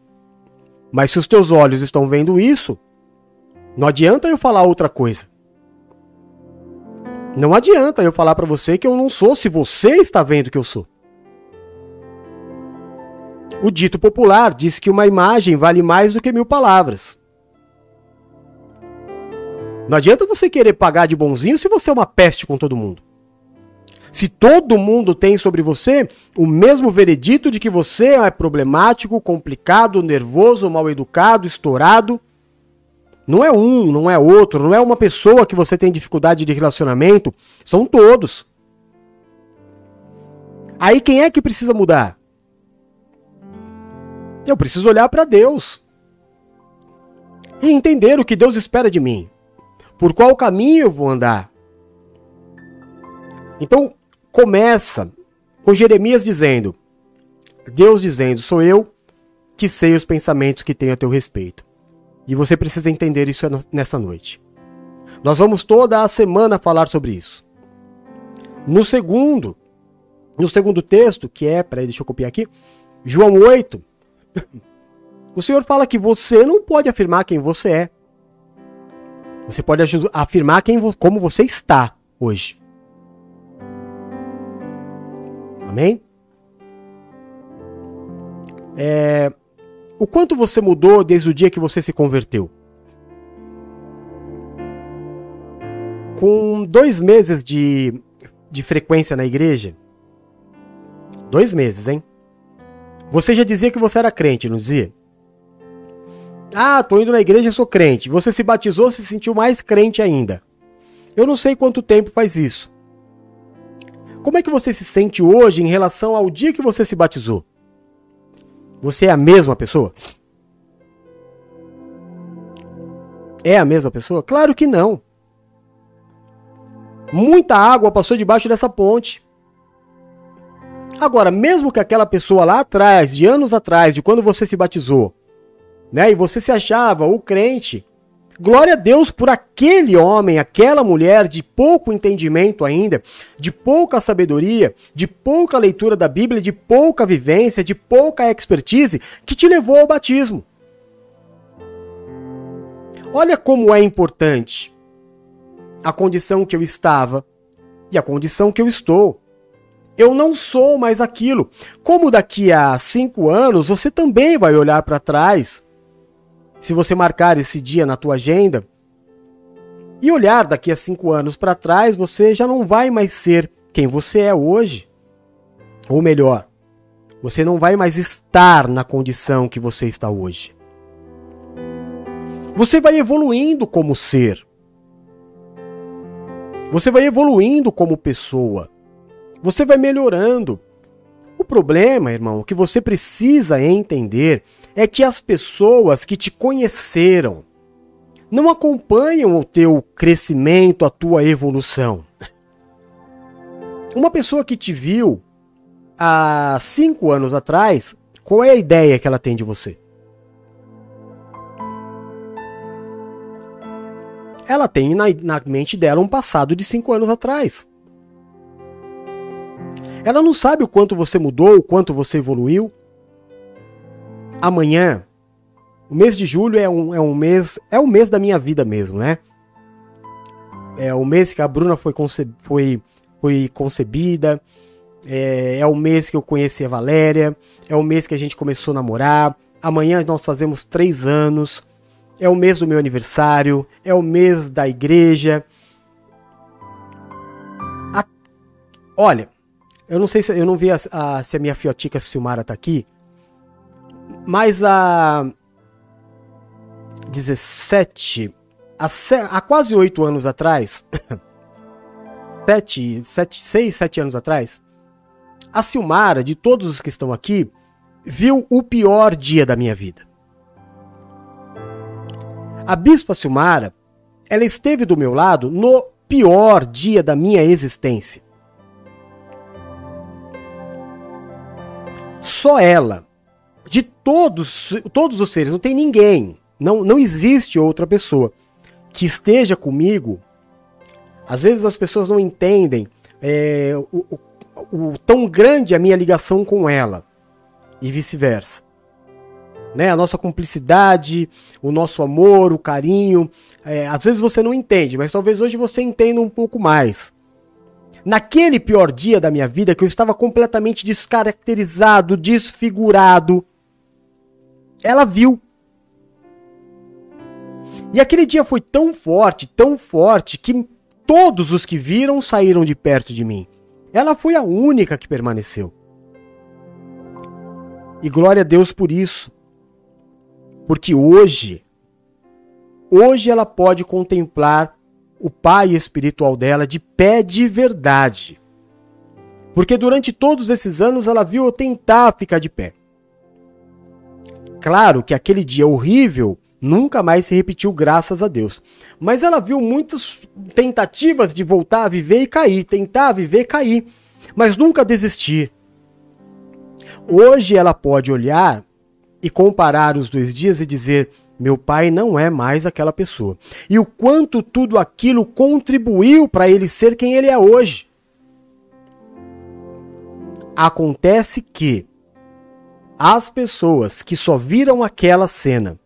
Mas se os teus olhos estão vendo isso, não adianta eu falar outra coisa. Não adianta eu falar para você que eu não sou se você está vendo que eu sou. O dito popular diz que uma imagem vale mais do que mil palavras. Não adianta você querer pagar de bonzinho se você é uma peste com todo mundo. Se todo mundo tem sobre você o mesmo veredito de que você é problemático, complicado, nervoso, mal educado, estourado, não é um, não é outro, não é uma pessoa que você tem dificuldade de relacionamento, são todos. Aí quem é que precisa mudar? Eu preciso olhar para Deus e entender o que Deus espera de mim. Por qual caminho eu vou andar? Então, começa com Jeremias dizendo: Deus dizendo, sou eu que sei os pensamentos que tenho a teu respeito. E você precisa entender isso nessa noite. Nós vamos toda a semana falar sobre isso. No segundo, no segundo texto, que é, peraí, deixa eu copiar aqui, João 8, o Senhor fala que você não pode afirmar quem você é. Você pode afirmar quem, como você está hoje. Amém? É, o quanto você mudou desde o dia que você se converteu? Com dois meses de, de frequência na igreja, dois meses, hein? Você já dizia que você era crente, não dizia? Ah, tô indo na igreja e sou crente. Você se batizou, se sentiu mais crente ainda. Eu não sei quanto tempo faz isso. Como é que você se sente hoje em relação ao dia que você se batizou? Você é a mesma pessoa? É a mesma pessoa? Claro que não. Muita água passou debaixo dessa ponte. Agora, mesmo que aquela pessoa lá atrás, de anos atrás, de quando você se batizou, né, e você se achava o crente, glória a Deus por aquele homem, aquela mulher de pouco entendimento ainda, de pouca sabedoria, de pouca leitura da Bíblia, de pouca vivência, de pouca expertise, que te levou ao batismo. Olha como é importante a condição que eu estava e a condição que eu estou. Eu não sou mais aquilo. Como daqui a cinco anos você também vai olhar para trás, se você marcar esse dia na tua agenda e olhar daqui a cinco anos para trás, você já não vai mais ser quem você é hoje. Ou melhor, você não vai mais estar na condição que você está hoje. Você vai evoluindo como ser. Você vai evoluindo como pessoa. Você vai melhorando. O problema, irmão, que você precisa entender é que as pessoas que te conheceram não acompanham o teu crescimento, a tua evolução. Uma pessoa que te viu há cinco anos atrás, qual é a ideia que ela tem de você? Ela tem na, na mente dela um passado de cinco anos atrás. Ela não sabe o quanto você mudou, o quanto você evoluiu. Amanhã, o mês de julho é um, é um mês, é o mês da minha vida mesmo, né? É o mês que a Bruna foi, conce, foi, foi concebida, é, é o mês que eu conheci a Valéria, é o mês que a gente começou a namorar. Amanhã nós fazemos três anos, é o mês do meu aniversário, é o mês da igreja. A... Olha, eu não sei se eu não vi a, a, se a minha fiotica Silmara tá aqui. Mas a 17, há, quase oito anos atrás, sete, sete, seis, sete anos atrás, a Silmara, de todos os que estão aqui, viu o pior dia da minha vida. A Bispa Silmara, ela esteve do meu lado no pior dia da minha existência. Só ela, de todos, todos os seres, não tem ninguém, não, não existe outra pessoa que esteja comigo. Às vezes as pessoas não entendem é, o, o, o tão grande a minha ligação com ela e vice-versa. Né? A nossa cumplicidade, o nosso amor, o carinho. É, às vezes você não entende, mas talvez hoje você entenda um pouco mais. Naquele pior dia da minha vida, que eu estava completamente descaracterizado, desfigurado, ela viu. E aquele dia foi tão forte, tão forte, que todos os que viram saíram de perto de mim. Ela foi a única que permaneceu. E glória a Deus por isso. Porque hoje, hoje ela pode contemplar o pai espiritual dela de pé de verdade. Porque durante todos esses anos ela viu eu tentar ficar de pé. Claro que aquele dia horrível nunca mais se repetiu, graças a Deus. Mas ela viu muitas tentativas de voltar a viver e cair, tentar viver e cair, mas nunca desistir. Hoje ela pode olhar e comparar os dois dias e dizer: meu pai não é mais aquela pessoa. E o quanto tudo aquilo contribuiu para ele ser quem ele é hoje. Acontece que as pessoas que só viram aquela cena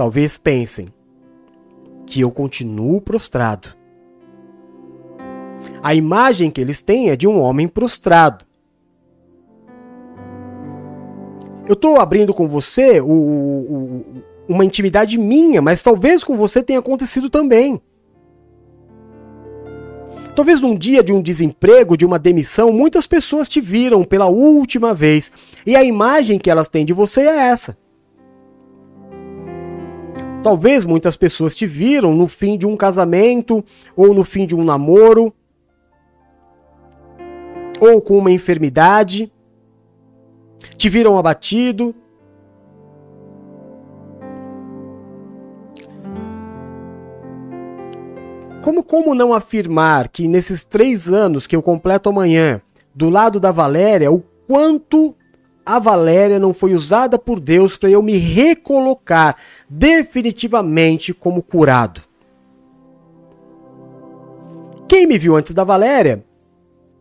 talvez pensem que eu continuo prostrado. A imagem que eles têm é de um homem prostrado. Eu estou abrindo com você o, o, uma intimidade minha, mas talvez com você tenha acontecido também. Talvez num dia de um desemprego, de uma demissão, muitas pessoas te viram pela última vez e a imagem que elas têm de você é essa. Talvez muitas pessoas te viram no fim de um casamento ou no fim de um namoro ou com uma enfermidade te viram abatido. Como, como não afirmar que nesses três anos que eu completo amanhã, do lado da Valéria, o quanto a Valéria não foi usada por Deus para eu me recolocar definitivamente como curado? Quem me viu antes da Valéria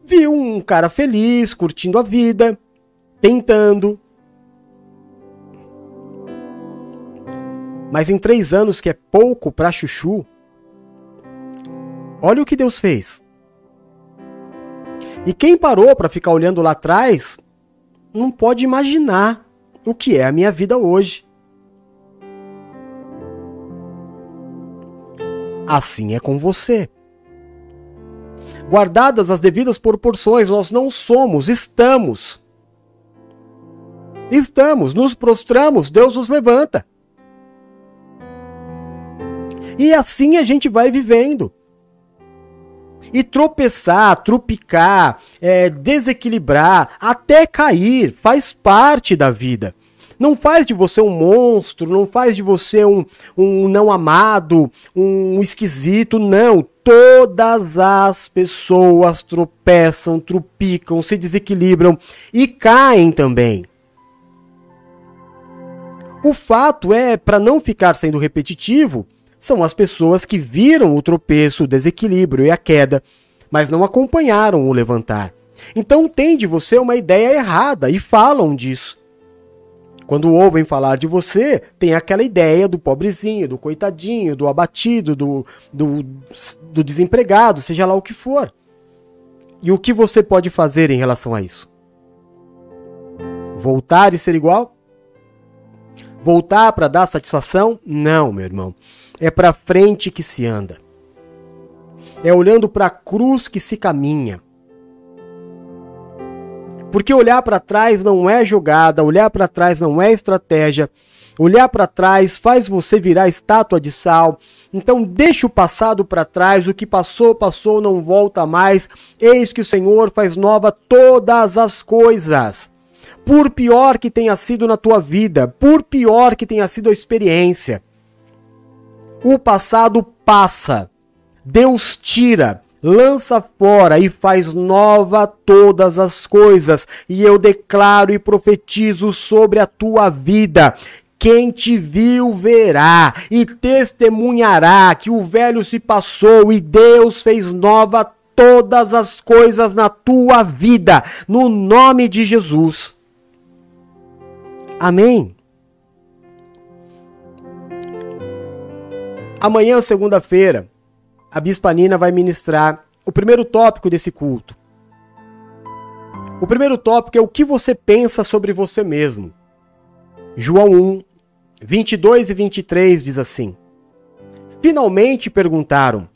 viu um cara feliz, curtindo a vida, tentando. Mas em três anos, que é pouco para Chuchu, olha o que Deus fez. E quem parou para ficar olhando lá atrás não pode imaginar o que é a minha vida hoje. Assim é com você. Guardadas as devidas proporções, nós não somos, estamos Estamos, nos prostramos, Deus nos levanta. E assim a gente vai vivendo. E tropeçar, trupicar, é, desequilibrar, até cair, faz parte da vida. Não faz de você um monstro, não faz de você um, um não amado, um esquisito, não. Todas as pessoas tropeçam, trupicam, se desequilibram e caem também. O fato é, para não ficar sendo repetitivo, são as pessoas que viram o tropeço, o desequilíbrio e a queda, mas não acompanharam o levantar. Então tem de você uma ideia errada e falam disso. Quando ouvem falar de você, tem aquela ideia do pobrezinho, do coitadinho, do abatido, do, do, do desempregado, seja lá o que for. E o que você pode fazer em relação a isso? Voltar e ser igual? Voltar para dar satisfação? Não, meu irmão. É para frente que se anda. É olhando para a cruz que se caminha. Porque olhar para trás não é jogada, olhar para trás não é estratégia. Olhar para trás faz você virar estátua de sal. Então deixa o passado para trás, o que passou, passou, não volta mais. Eis que o Senhor faz nova todas as coisas por pior que tenha sido na tua vida, por pior que tenha sido a experiência. O passado passa. Deus tira, lança fora e faz nova todas as coisas. E eu declaro e profetizo sobre a tua vida quem te viu verá e testemunhará que o velho se passou e Deus fez nova todas as coisas na tua vida, no nome de Jesus. Amém. Amanhã, segunda-feira, a Bispa Nina vai ministrar o primeiro tópico desse culto. O primeiro tópico é o que você pensa sobre você mesmo. João 1, 22 e 23 diz assim: Finalmente perguntaram: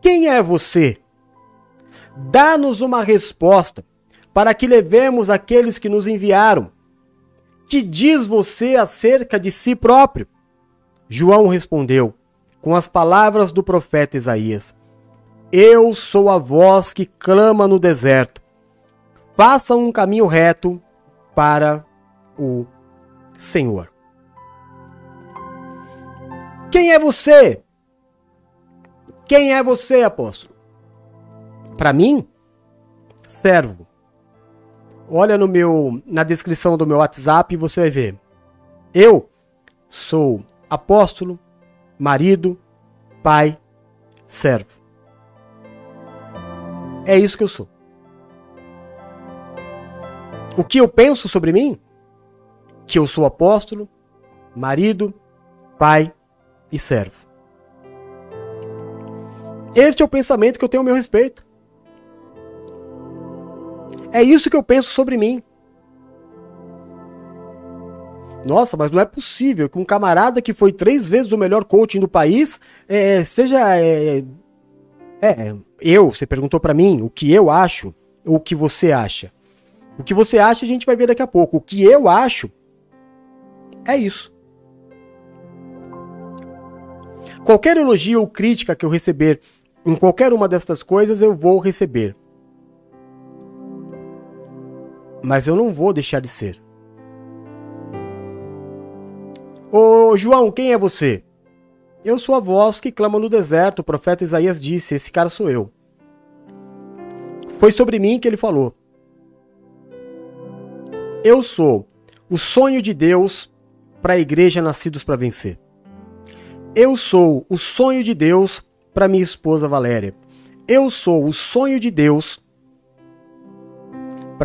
Quem é você? Dá-nos uma resposta, para que levemos aqueles que nos enviaram. Que diz você acerca de si próprio? João respondeu, com as palavras do profeta Isaías: Eu sou a voz que clama no deserto. Façam um caminho reto para o Senhor. Quem é você? Quem é você, apóstolo? Para mim, servo. Olha no meu na descrição do meu WhatsApp e você vai ver. Eu sou apóstolo, marido, pai, servo. É isso que eu sou. O que eu penso sobre mim? Que eu sou apóstolo, marido, pai, e servo. Este é o pensamento que eu tenho a meu respeito. É isso que eu penso sobre mim. Nossa, mas não é possível que um camarada que foi três vezes o melhor coaching do país é, seja. É, é, eu, você perguntou para mim o que eu acho ou o que você acha. O que você acha a gente vai ver daqui a pouco. O que eu acho é isso. Qualquer elogio ou crítica que eu receber em qualquer uma destas coisas, eu vou receber. Mas eu não vou deixar de ser. Ô João, quem é você? Eu sou a voz que clama no deserto, o profeta Isaías disse: Esse cara sou eu. Foi sobre mim que ele falou. Eu sou o sonho de Deus para a igreja Nascidos para Vencer. Eu sou o sonho de Deus para minha esposa Valéria. Eu sou o sonho de Deus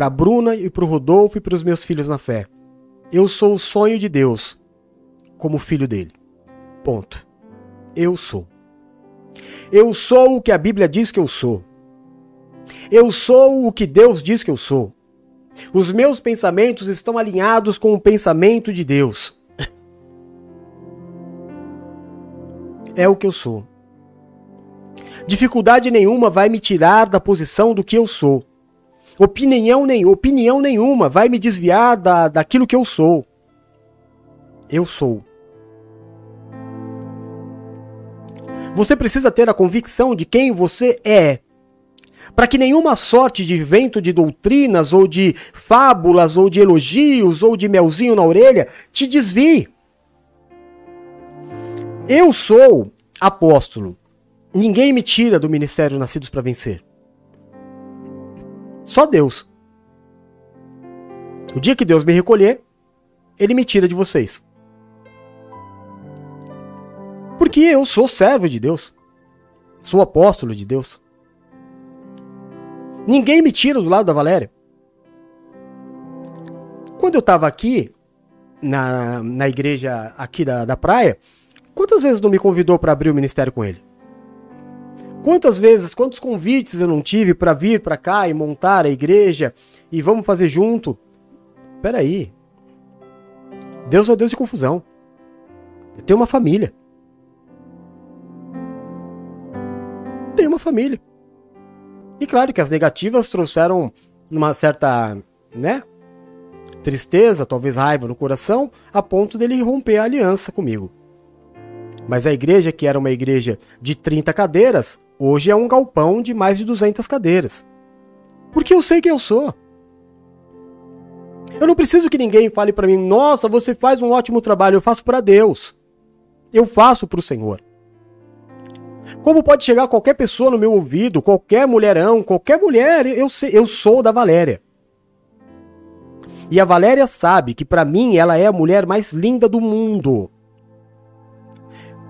para Bruna e para o Rodolfo e para os meus filhos na fé. Eu sou o sonho de Deus como filho dele. Ponto. Eu sou. Eu sou o que a Bíblia diz que eu sou. Eu sou o que Deus diz que eu sou. Os meus pensamentos estão alinhados com o pensamento de Deus. é o que eu sou. Dificuldade nenhuma vai me tirar da posição do que eu sou. Opinião, nem, opinião nenhuma vai me desviar da, daquilo que eu sou. Eu sou. Você precisa ter a convicção de quem você é, para que nenhuma sorte de vento de doutrinas, ou de fábulas, ou de elogios, ou de melzinho na orelha te desvie. Eu sou apóstolo. Ninguém me tira do ministério Nascidos para Vencer. Só Deus. O dia que Deus me recolher, ele me tira de vocês. Porque eu sou servo de Deus. Sou apóstolo de Deus. Ninguém me tira do lado da Valéria. Quando eu estava aqui, na, na igreja aqui da, da praia, Quantas vezes não me convidou para abrir o ministério com ele? Quantas vezes, quantos convites eu não tive para vir para cá e montar a igreja e vamos fazer junto? Peraí. Deus é Deus de confusão. Eu tenho uma família. Tenho uma família. E claro que as negativas trouxeram uma certa, né? Tristeza, talvez raiva no coração, a ponto dele romper a aliança comigo. Mas a igreja, que era uma igreja de 30 cadeiras, hoje é um galpão de mais de 200 cadeiras. Porque eu sei quem eu sou. Eu não preciso que ninguém fale para mim: "Nossa, você faz um ótimo trabalho". Eu faço para Deus. Eu faço para o Senhor. Como pode chegar qualquer pessoa no meu ouvido, qualquer mulherão, qualquer mulher, eu, sei, eu sou da Valéria. E a Valéria sabe que para mim ela é a mulher mais linda do mundo.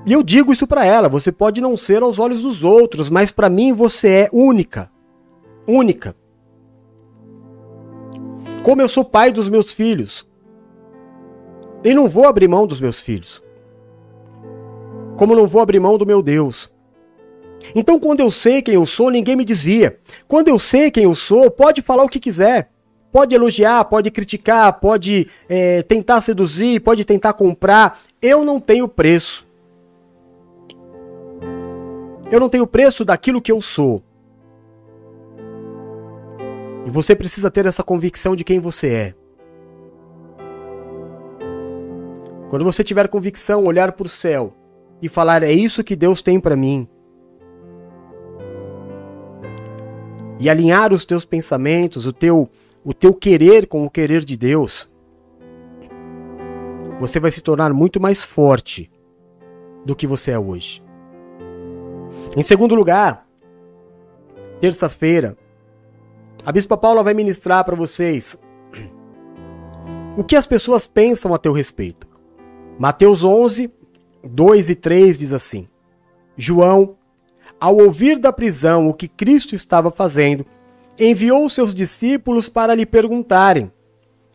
E eu digo isso para ela, você pode não ser aos olhos dos outros, mas para mim você é única. Única. Como eu sou pai dos meus filhos. E não vou abrir mão dos meus filhos. Como não vou abrir mão do meu Deus. Então, quando eu sei quem eu sou, ninguém me desvia. Quando eu sei quem eu sou, pode falar o que quiser. Pode elogiar, pode criticar, pode é, tentar seduzir, pode tentar comprar. Eu não tenho preço. Eu não tenho preço daquilo que eu sou. E você precisa ter essa convicção de quem você é. Quando você tiver convicção, olhar para o céu e falar: é isso que Deus tem para mim. E alinhar os teus pensamentos, o teu, o teu querer com o querer de Deus, você vai se tornar muito mais forte do que você é hoje. Em segundo lugar, terça-feira, a Bispa Paula vai ministrar para vocês o que as pessoas pensam a teu respeito. Mateus 11, 2 e 3 diz assim: João, ao ouvir da prisão o que Cristo estava fazendo, enviou seus discípulos para lhe perguntarem: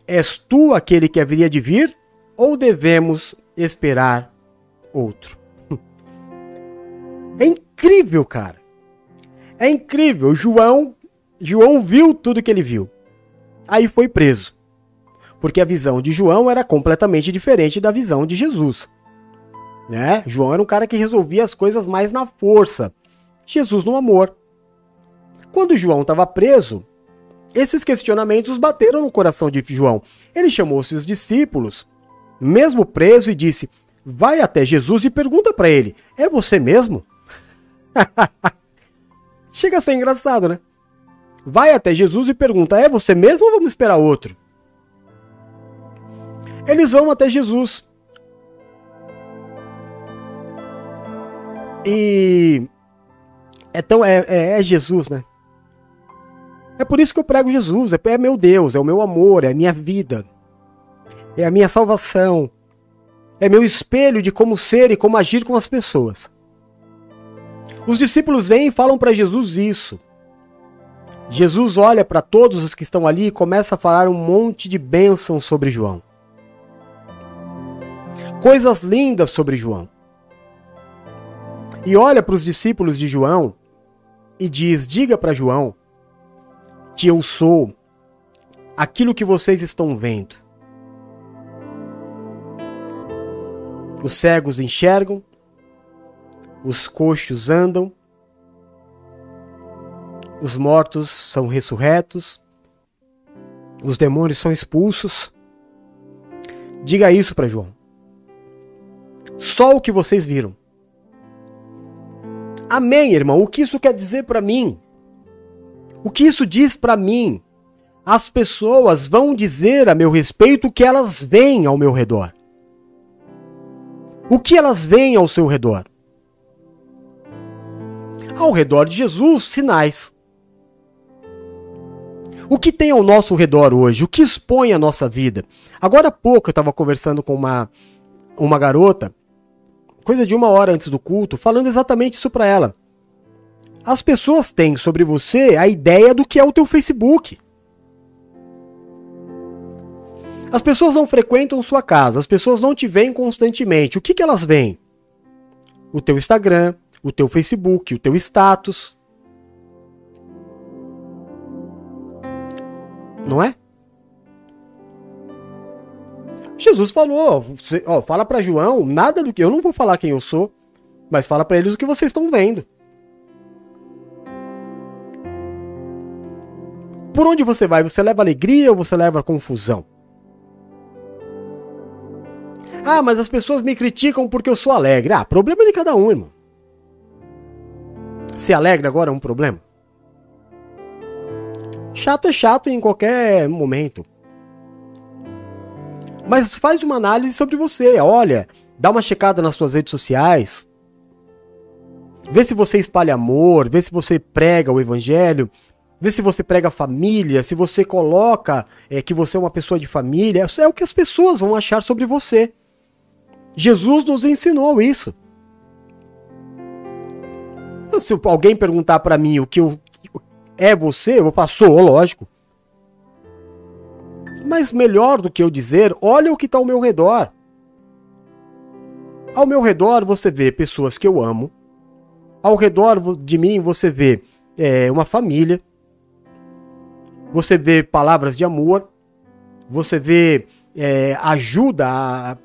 És tu aquele que haveria de vir ou devemos esperar outro? incrível, cara. É incrível. João, João viu tudo que ele viu. Aí foi preso. Porque a visão de João era completamente diferente da visão de Jesus. Né? João era um cara que resolvia as coisas mais na força. Jesus no amor. Quando João estava preso, esses questionamentos bateram no coração de João. Ele chamou seus discípulos, mesmo preso, e disse: Vai até Jesus e pergunta para ele: É você mesmo? Chega a ser engraçado, né? Vai até Jesus e pergunta: É você mesmo ou vamos esperar outro? Eles vão até Jesus. E. É, tão, é, é, é Jesus, né? É por isso que eu prego Jesus. É, é meu Deus, é o meu amor, é a minha vida, é a minha salvação, é meu espelho de como ser e como agir com as pessoas. Os discípulos vêm e falam para Jesus isso. Jesus olha para todos os que estão ali e começa a falar um monte de bênçãos sobre João. Coisas lindas sobre João. E olha para os discípulos de João e diz: Diga para João que eu sou aquilo que vocês estão vendo. Os cegos enxergam, os coxos andam, os mortos são ressurretos, os demônios são expulsos. Diga isso para João. Só o que vocês viram. Amém, irmão. O que isso quer dizer para mim? O que isso diz para mim? As pessoas vão dizer a meu respeito o que elas veem ao meu redor. O que elas veem ao seu redor? Ao redor de Jesus sinais. O que tem ao nosso redor hoje? O que expõe a nossa vida? Agora há pouco eu estava conversando com uma, uma garota, coisa de uma hora antes do culto, falando exatamente isso para ela. As pessoas têm sobre você a ideia do que é o teu Facebook. As pessoas não frequentam sua casa, as pessoas não te veem constantemente. O que, que elas veem? O teu Instagram, o teu Facebook, o teu status. Não é? Jesus falou, ó, fala para João, nada do que eu não vou falar quem eu sou, mas fala para eles o que vocês estão vendo. Por onde você vai? Você leva alegria ou você leva confusão? Ah, mas as pessoas me criticam porque eu sou alegre. Ah, problema de cada um, irmão. Se alegra agora é um problema? Chato é chato em qualquer momento. Mas faz uma análise sobre você. Olha, dá uma checada nas suas redes sociais. Vê se você espalha amor, vê se você prega o evangelho, vê se você prega família, se você coloca é, que você é uma pessoa de família, é o que as pessoas vão achar sobre você. Jesus nos ensinou isso. Se alguém perguntar para mim o que eu, é você, eu vou lógico. Mas melhor do que eu dizer, olha o que está ao meu redor. Ao meu redor você vê pessoas que eu amo. Ao redor de mim você vê é, uma família. Você vê palavras de amor. Você vê é, ajuda. A...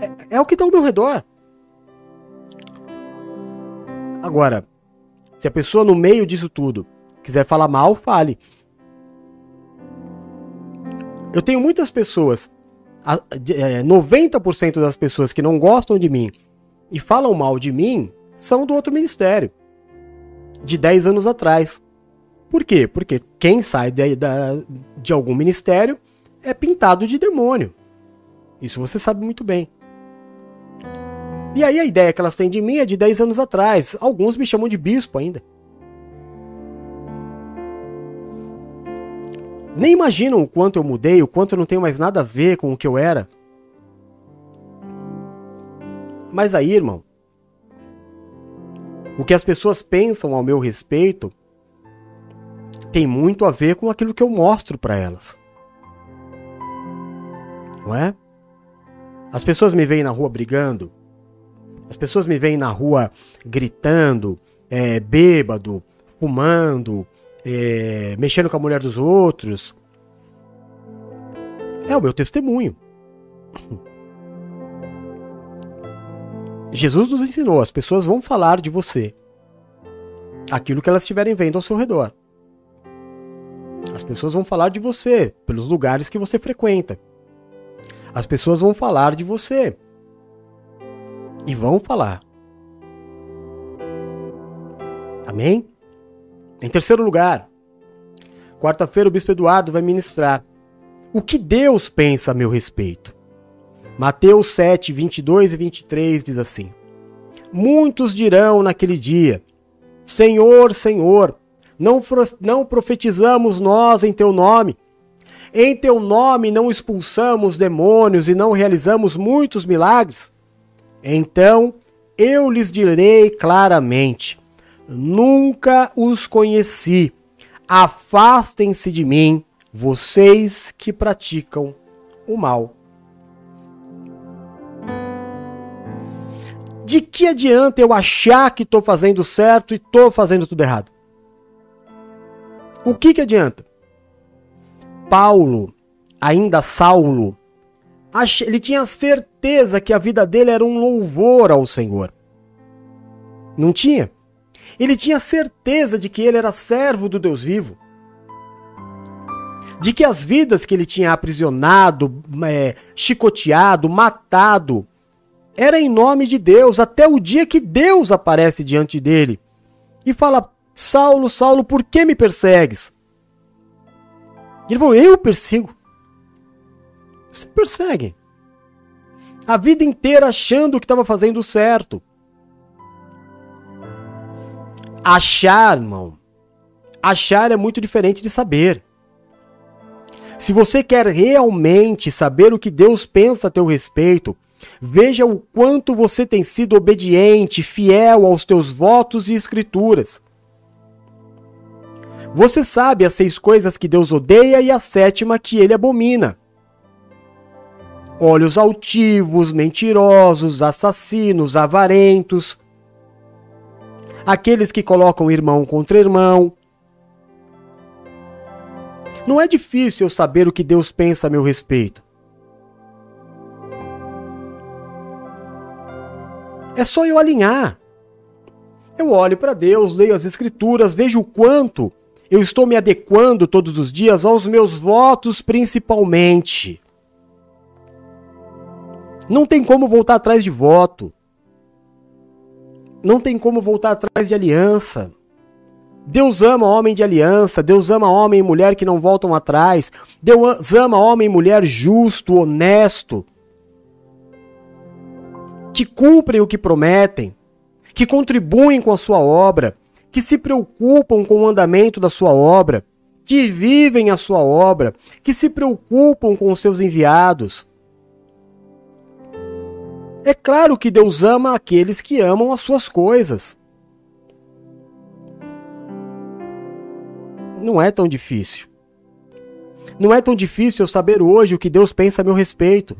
É, é o que está ao meu redor. Agora, se a pessoa no meio disso tudo quiser falar mal, fale. Eu tenho muitas pessoas, 90% é, das pessoas que não gostam de mim e falam mal de mim são do outro ministério, de 10 anos atrás. Por quê? Porque quem sai de, de algum ministério é pintado de demônio. Isso você sabe muito bem. E aí a ideia que elas têm de mim é de 10 anos atrás. Alguns me chamam de bispo ainda. Nem imaginam o quanto eu mudei, o quanto eu não tenho mais nada a ver com o que eu era. Mas aí, irmão, o que as pessoas pensam ao meu respeito tem muito a ver com aquilo que eu mostro para elas. Não é? As pessoas me veem na rua brigando, as pessoas me veem na rua gritando, é, bêbado, fumando, é, mexendo com a mulher dos outros. É o meu testemunho. Jesus nos ensinou: as pessoas vão falar de você aquilo que elas estiverem vendo ao seu redor. As pessoas vão falar de você pelos lugares que você frequenta. As pessoas vão falar de você. E vão falar. Amém? Em terceiro lugar, quarta-feira o Bispo Eduardo vai ministrar o que Deus pensa a meu respeito. Mateus 7, 22 e 23 diz assim: Muitos dirão naquele dia: Senhor, Senhor, não, não profetizamos nós em teu nome? Em teu nome não expulsamos demônios e não realizamos muitos milagres? Então eu lhes direi claramente: Nunca os conheci. Afastem-se de mim, vocês que praticam o mal. De que adianta eu achar que estou fazendo certo e estou fazendo tudo errado? O que, que adianta? Paulo, ainda Saulo, ele tinha certeza que a vida dele era um louvor ao Senhor. Não tinha? Ele tinha certeza de que ele era servo do Deus vivo. De que as vidas que ele tinha aprisionado, é, chicoteado, matado, era em nome de Deus, até o dia que Deus aparece diante dele e fala: Saulo, Saulo, por que me persegues? Ele falou: Eu persigo. Você persegue. A vida inteira achando que estava fazendo certo. Achar, irmão, achar é muito diferente de saber. Se você quer realmente saber o que Deus pensa a teu respeito, veja o quanto você tem sido obediente, fiel aos teus votos e escrituras. Você sabe as seis coisas que Deus odeia e a sétima que ele abomina. Olhos altivos, mentirosos, assassinos, avarentos, aqueles que colocam irmão contra irmão. Não é difícil eu saber o que Deus pensa a meu respeito. É só eu alinhar. Eu olho para Deus, leio as Escrituras, vejo o quanto eu estou me adequando todos os dias aos meus votos, principalmente. Não tem como voltar atrás de voto. Não tem como voltar atrás de aliança. Deus ama homem de aliança, Deus ama homem e mulher que não voltam atrás, Deus ama homem e mulher justo, honesto, que cumprem o que prometem, que contribuem com a sua obra, que se preocupam com o andamento da sua obra, que vivem a sua obra, que se preocupam com os seus enviados. É claro que Deus ama aqueles que amam as suas coisas. Não é tão difícil. Não é tão difícil eu saber hoje o que Deus pensa a meu respeito.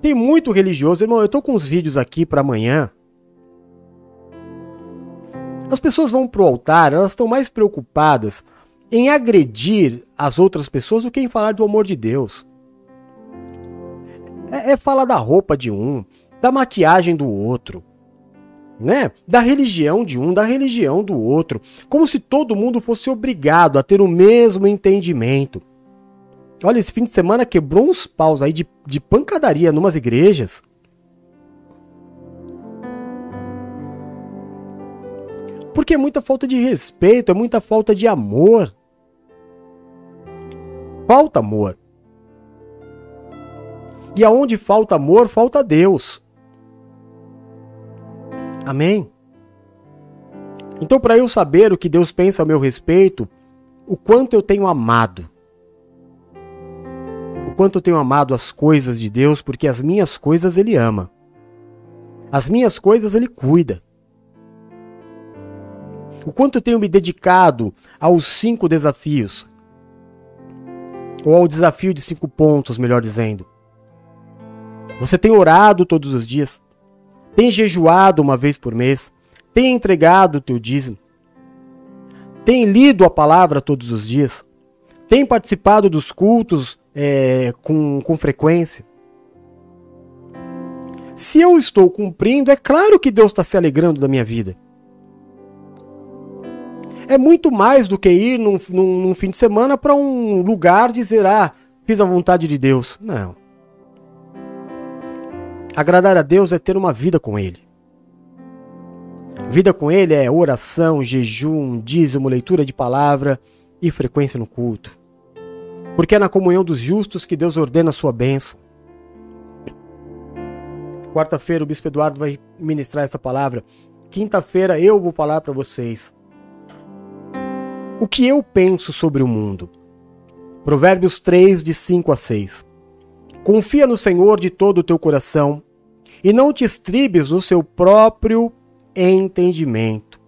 Tem muito religioso, irmão. Eu tô com uns vídeos aqui para amanhã. As pessoas vão pro altar, elas estão mais preocupadas em agredir as outras pessoas do que em falar do amor de Deus. É, é falar da roupa de um, da maquiagem do outro, né? Da religião de um, da religião do outro, como se todo mundo fosse obrigado a ter o mesmo entendimento. Olha, esse fim de semana quebrou uns paus aí de, de pancadaria numas igrejas. Porque é muita falta de respeito, é muita falta de amor. Falta amor. E aonde falta amor, falta Deus. Amém? Então, para eu saber o que Deus pensa a meu respeito, o quanto eu tenho amado, o quanto eu tenho amado as coisas de Deus, porque as minhas coisas Ele ama, as minhas coisas Ele cuida. O quanto eu tenho me dedicado aos cinco desafios, ou ao desafio de cinco pontos, melhor dizendo. Você tem orado todos os dias, tem jejuado uma vez por mês, tem entregado o teu dízimo, tem lido a palavra todos os dias, tem participado dos cultos é, com, com frequência. Se eu estou cumprindo, é claro que Deus está se alegrando da minha vida. É muito mais do que ir num, num, num fim de semana para um lugar dizer, ah, fiz a vontade de Deus. Não. Agradar a Deus é ter uma vida com Ele. Vida com Ele é oração, jejum, dízimo, leitura de palavra e frequência no culto. Porque é na comunhão dos justos que Deus ordena a sua bênção. Quarta-feira o Bispo Eduardo vai ministrar essa palavra. Quinta-feira eu vou falar para vocês. O que eu penso sobre o mundo? Provérbios 3, de 5 a 6. Confia no Senhor de todo o teu coração e não te estribes no seu próprio entendimento.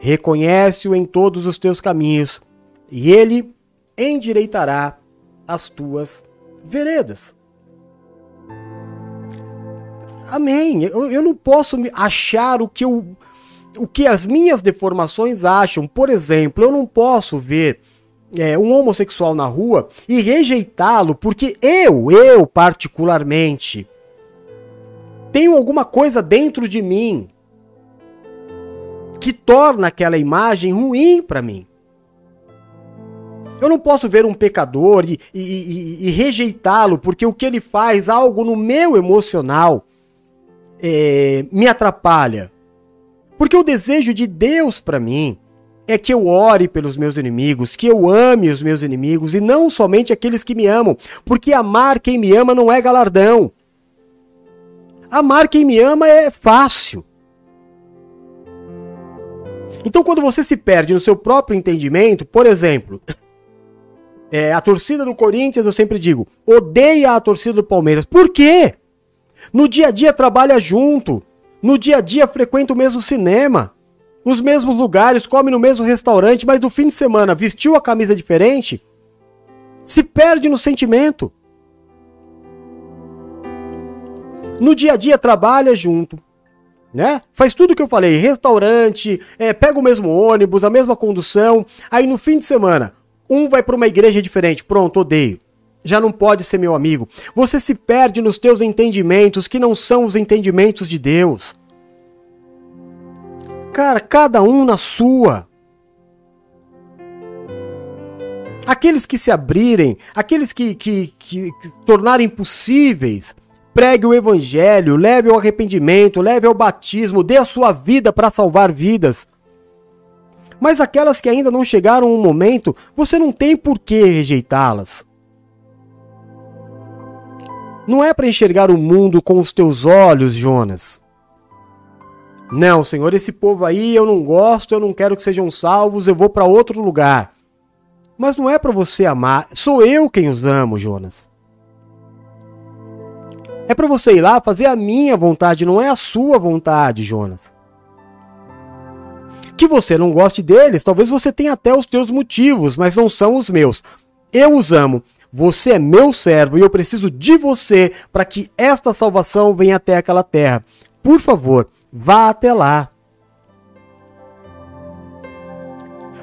Reconhece-o em todos os teus caminhos e ele endireitará as tuas veredas. Amém. Eu, eu não posso achar o que, eu, o que as minhas deformações acham. Por exemplo, eu não posso ver é, um homossexual na rua e rejeitá-lo porque eu, eu particularmente, tenho alguma coisa dentro de mim que torna aquela imagem ruim para mim. Eu não posso ver um pecador e, e, e, e rejeitá-lo porque o que ele faz, algo no meu emocional, é, me atrapalha. Porque o desejo de Deus para mim é que eu ore pelos meus inimigos, que eu ame os meus inimigos e não somente aqueles que me amam, porque amar quem me ama não é galardão. Amar quem me ama é fácil. Então, quando você se perde no seu próprio entendimento, por exemplo, é, a torcida do Corinthians, eu sempre digo, odeia a torcida do Palmeiras. Por quê? No dia a dia trabalha junto, no dia a dia frequenta o mesmo cinema, os mesmos lugares, come no mesmo restaurante, mas no fim de semana vestiu a camisa diferente, se perde no sentimento. No dia a dia trabalha junto, né? Faz tudo o que eu falei, restaurante, é, pega o mesmo ônibus, a mesma condução, aí no fim de semana, um vai para uma igreja diferente, pronto, odeio. Já não pode ser meu amigo. Você se perde nos teus entendimentos que não são os entendimentos de Deus. Cara, cada um na sua. Aqueles que se abrirem, aqueles que, que, que, que tornarem possíveis, pregue o evangelho, leve ao arrependimento, leve ao batismo, dê a sua vida para salvar vidas. Mas aquelas que ainda não chegaram ao momento, você não tem por que rejeitá-las. Não é para enxergar o mundo com os teus olhos, Jonas. Não, Senhor, esse povo aí eu não gosto, eu não quero que sejam salvos, eu vou para outro lugar. Mas não é para você amar, sou eu quem os amo, Jonas. É para você ir lá fazer a minha vontade, não é a sua vontade, Jonas. Que você não goste deles, talvez você tenha até os teus motivos, mas não são os meus. Eu os amo. Você é meu servo e eu preciso de você para que esta salvação venha até aquela terra. Por favor, vá até lá.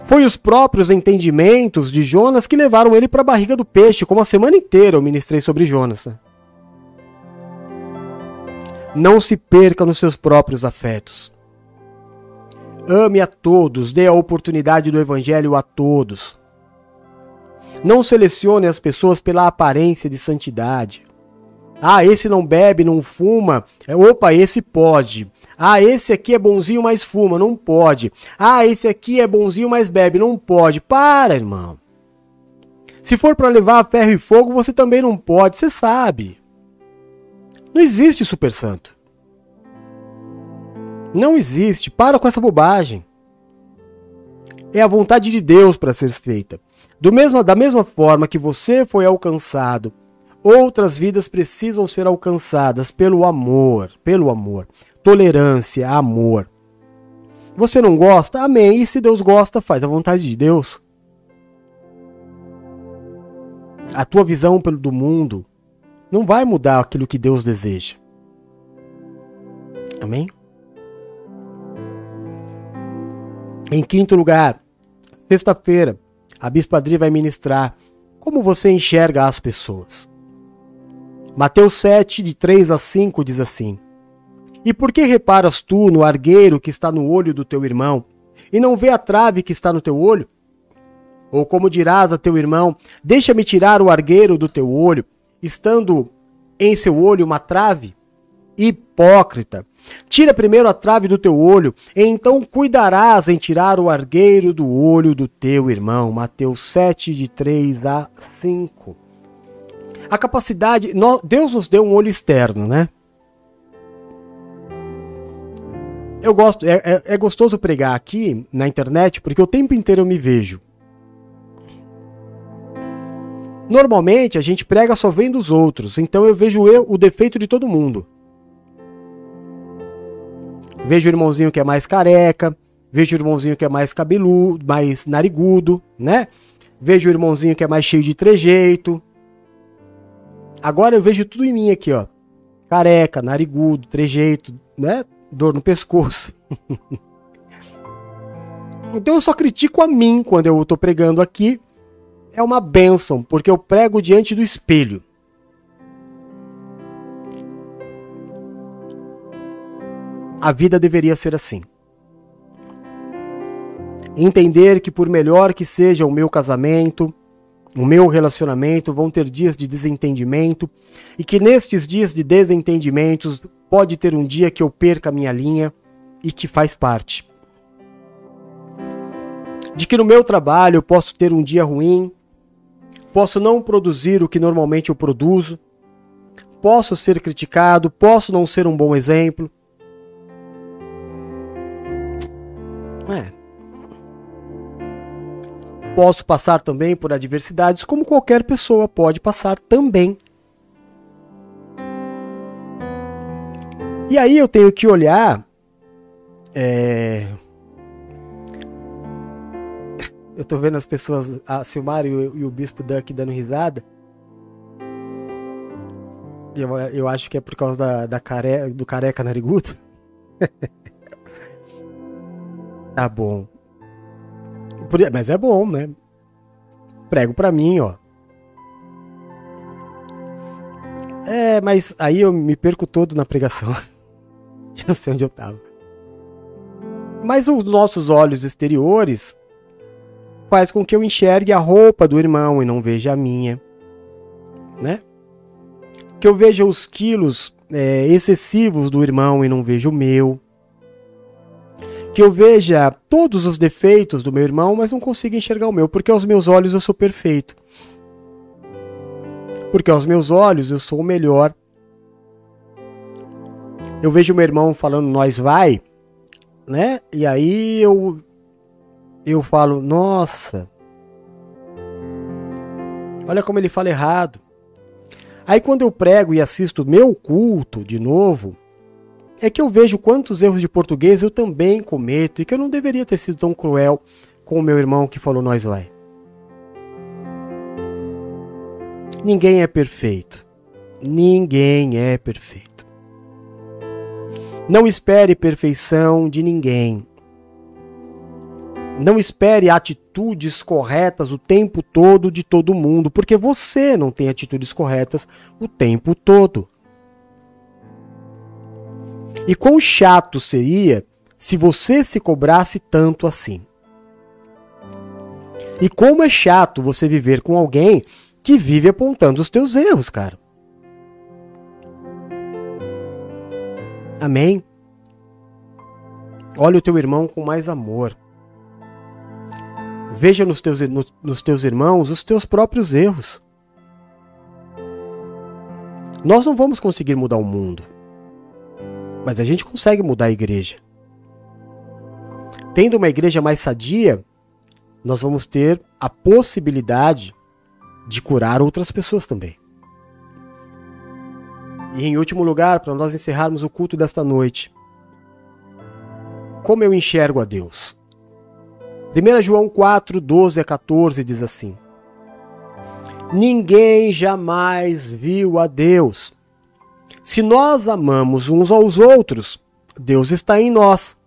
Foi os próprios entendimentos de Jonas que levaram ele para a barriga do peixe, como a semana inteira eu ministrei sobre Jonas. Não se perca nos seus próprios afetos. Ame a todos, dê a oportunidade do evangelho a todos. Não selecione as pessoas pela aparência de santidade. Ah, esse não bebe, não fuma. É, opa, esse pode. Ah, esse aqui é bonzinho, mas fuma, não pode. Ah, esse aqui é bonzinho, mas bebe, não pode. Para, irmão. Se for para levar ferro e fogo, você também não pode, você sabe. Não existe super santo. Não existe. Para com essa bobagem. É a vontade de Deus para ser feita. Do mesmo, da mesma forma que você foi alcançado, outras vidas precisam ser alcançadas pelo amor, pelo amor, tolerância, amor. Você não gosta? Amém. E se Deus gosta, faz a vontade de Deus. A tua visão do mundo não vai mudar aquilo que Deus deseja. Amém? Em quinto lugar, sexta-feira, a Adri vai ministrar como você enxerga as pessoas. Mateus 7, de 3 a 5, diz assim: E por que reparas tu no argueiro que está no olho do teu irmão, e não vê a trave que está no teu olho? Ou como dirás a teu irmão: Deixa-me tirar o argueiro do teu olho, estando em seu olho uma trave? Hipócrita! Tira primeiro a trave do teu olho, e então cuidarás em tirar o argueiro do olho do teu irmão. Mateus 7, de 3 a 5. A capacidade. Deus nos deu um olho externo, né? Eu gosto, é, é, é gostoso pregar aqui na internet porque o tempo inteiro eu me vejo. Normalmente a gente prega só vendo os outros, então eu vejo eu, o defeito de todo mundo. Vejo o irmãozinho que é mais careca, vejo o irmãozinho que é mais cabeludo, mais narigudo, né? Vejo o irmãozinho que é mais cheio de trejeito. Agora eu vejo tudo em mim aqui, ó. Careca, narigudo, trejeito, né? Dor no pescoço. então eu só critico a mim quando eu tô pregando aqui. É uma bênção, porque eu prego diante do espelho. A vida deveria ser assim. Entender que, por melhor que seja o meu casamento, o meu relacionamento, vão ter dias de desentendimento e que nestes dias de desentendimentos pode ter um dia que eu perca a minha linha e que faz parte. De que no meu trabalho eu posso ter um dia ruim, posso não produzir o que normalmente eu produzo, posso ser criticado, posso não ser um bom exemplo, É. Posso passar também por adversidades como qualquer pessoa pode passar também. E aí eu tenho que olhar. É... Eu tô vendo as pessoas, a Silmar e o, e o Bispo Duck dando risada. Eu, eu acho que é por causa da, da care, do careca narigudo. Tá bom. Mas é bom, né? Prego pra mim, ó. É, mas aí eu me perco todo na pregação. Já não sei onde eu tava. Mas os nossos olhos exteriores faz com que eu enxergue a roupa do irmão e não veja a minha, né? Que eu veja os quilos é, excessivos do irmão e não veja o meu que eu veja todos os defeitos do meu irmão, mas não consiga enxergar o meu, porque aos meus olhos eu sou perfeito. Porque aos meus olhos eu sou o melhor. Eu vejo meu irmão falando nós vai, né? E aí eu eu falo, nossa. Olha como ele fala errado. Aí quando eu prego e assisto meu culto de novo, é que eu vejo quantos erros de português eu também cometo e que eu não deveria ter sido tão cruel com o meu irmão que falou nós vai. Ninguém é perfeito. Ninguém é perfeito. Não espere perfeição de ninguém. Não espere atitudes corretas o tempo todo de todo mundo, porque você não tem atitudes corretas o tempo todo. E quão chato seria se você se cobrasse tanto assim? E como é chato você viver com alguém que vive apontando os teus erros, cara. Amém? Olha o teu irmão com mais amor. Veja nos teus, nos, nos teus irmãos os teus próprios erros. Nós não vamos conseguir mudar o mundo, mas a gente consegue mudar a igreja. Tendo uma igreja mais sadia, nós vamos ter a possibilidade de curar outras pessoas também. E em último lugar, para nós encerrarmos o culto desta noite, como eu enxergo a Deus? 1 João 4, 12 a 14 diz assim: Ninguém jamais viu a Deus. Se nós amamos uns aos outros, Deus está em nós.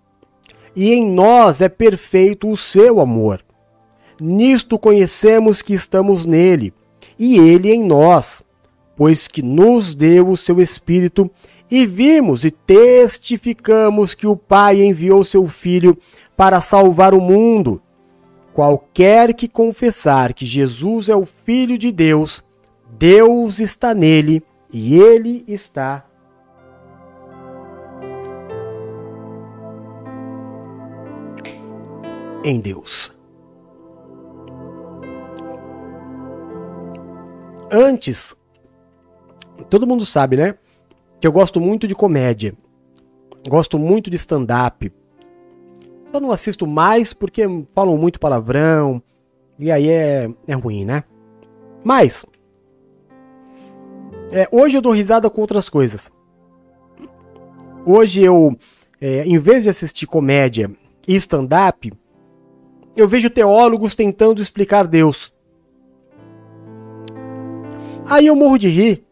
E em nós é perfeito o seu amor. Nisto conhecemos que estamos nele, e ele em nós, pois que nos deu o seu Espírito, e vimos e testificamos que o Pai enviou seu Filho para salvar o mundo. Qualquer que confessar que Jesus é o Filho de Deus, Deus está nele e ele está em Deus. Antes, todo mundo sabe, né? Que eu gosto muito de comédia. Gosto muito de stand-up. Só não assisto mais porque falam muito palavrão. E aí é, é ruim, né? Mas. É, hoje eu dou risada com outras coisas. Hoje eu, é, em vez de assistir comédia e stand-up, eu vejo teólogos tentando explicar Deus. Aí eu morro de rir.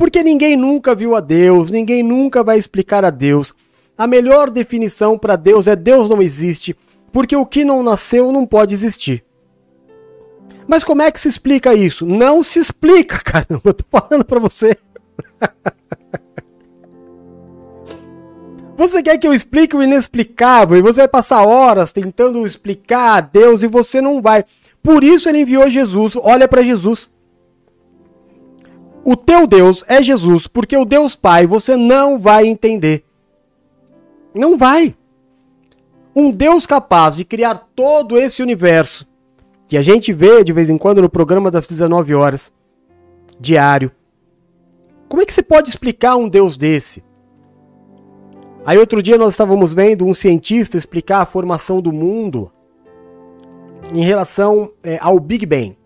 Porque ninguém nunca viu a Deus, ninguém nunca vai explicar a Deus. A melhor definição para Deus é Deus não existe, porque o que não nasceu não pode existir. Mas como é que se explica isso? Não se explica, caramba, eu tô falando para você. Você quer que eu explique o inexplicável e você vai passar horas tentando explicar a Deus e você não vai. Por isso ele enviou Jesus. Olha para Jesus. O teu Deus é Jesus, porque o Deus Pai você não vai entender. Não vai. Um Deus capaz de criar todo esse universo, que a gente vê de vez em quando no programa das 19 horas, diário. Como é que você pode explicar um Deus desse? Aí outro dia nós estávamos vendo um cientista explicar a formação do mundo em relação é, ao Big Bang.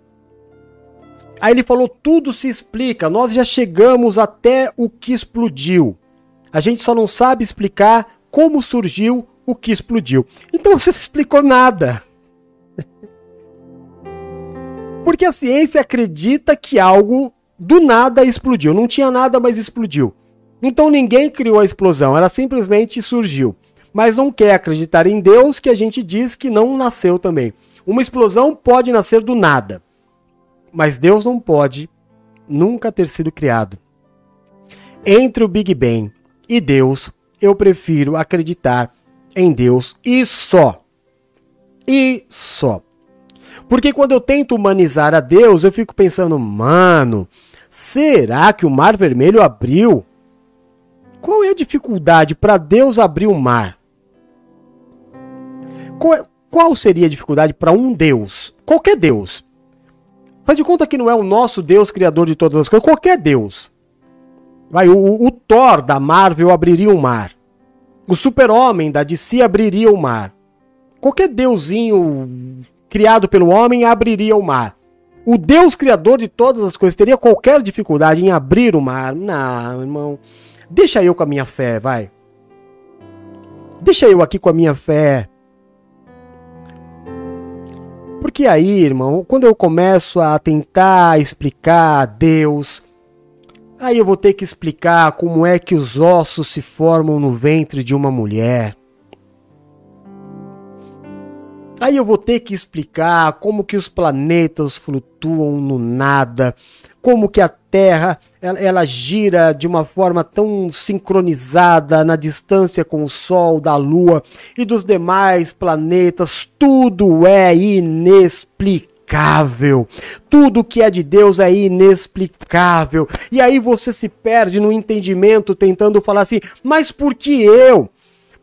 Aí ele falou: tudo se explica, nós já chegamos até o que explodiu. A gente só não sabe explicar como surgiu o que explodiu. Então você não explicou nada. Porque a ciência acredita que algo do nada explodiu. Não tinha nada, mas explodiu. Então ninguém criou a explosão, ela simplesmente surgiu. Mas não quer acreditar em Deus que a gente diz que não nasceu também. Uma explosão pode nascer do nada, mas Deus não pode nunca ter sido criado. Entre o Big Bang e Deus, eu prefiro acreditar em Deus e só. E só. Porque quando eu tento humanizar a Deus, eu fico pensando, mano, será que o Mar Vermelho abriu? Qual é a dificuldade para Deus abrir o mar? Qual, é, qual seria a dificuldade para um Deus? Qualquer Deus. Faz de conta que não é o nosso Deus criador de todas as coisas, qualquer Deus. Vai, o, o Thor da Marvel abriria um mar. O super-homem da DC abriria o mar. Qualquer deusinho criado pelo homem abriria o mar. O Deus criador de todas as coisas teria qualquer dificuldade em abrir o mar? Não, irmão. Deixa eu com a minha fé, vai. Deixa eu aqui com a minha fé. Porque aí, irmão, quando eu começo a tentar explicar a Deus, aí eu vou ter que explicar como é que os ossos se formam no ventre de uma mulher. Aí eu vou ter que explicar como que os planetas flutuam no nada, como que a Terra ela, ela, gira de uma forma tão sincronizada na distância com o Sol, da Lua e dos demais planetas, tudo é inexplicável. Tudo que é de Deus é inexplicável. E aí você se perde no entendimento tentando falar assim: "Mas por que eu?"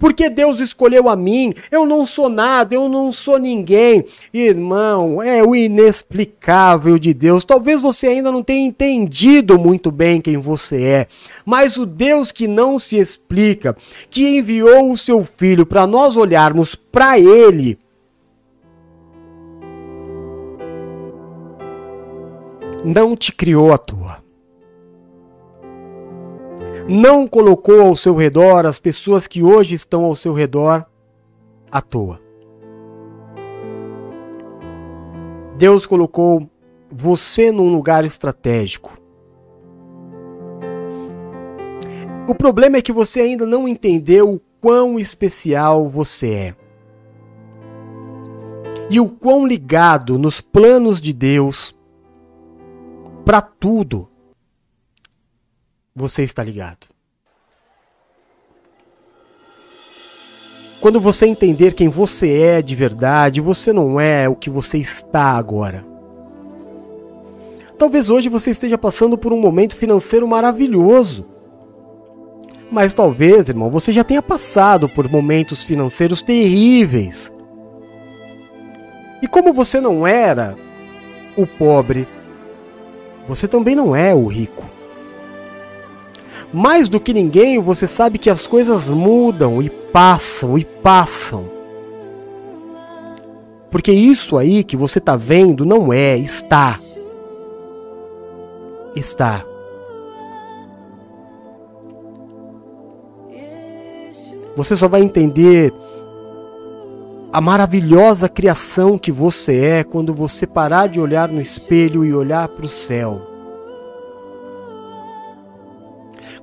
Porque Deus escolheu a mim, eu não sou nada, eu não sou ninguém. Irmão, é o inexplicável de Deus. Talvez você ainda não tenha entendido muito bem quem você é, mas o Deus que não se explica, que enviou o seu filho para nós olharmos para ele. Não te criou à toa não colocou ao seu redor as pessoas que hoje estão ao seu redor à toa. Deus colocou você num lugar estratégico. O problema é que você ainda não entendeu o quão especial você é. E o quão ligado nos planos de Deus para tudo você está ligado. Quando você entender quem você é de verdade, você não é o que você está agora. Talvez hoje você esteja passando por um momento financeiro maravilhoso. Mas talvez, irmão, você já tenha passado por momentos financeiros terríveis. E como você não era o pobre, você também não é o rico. Mais do que ninguém, você sabe que as coisas mudam e passam e passam. Porque isso aí que você está vendo não é, está. Está. Você só vai entender a maravilhosa criação que você é quando você parar de olhar no espelho e olhar para o céu.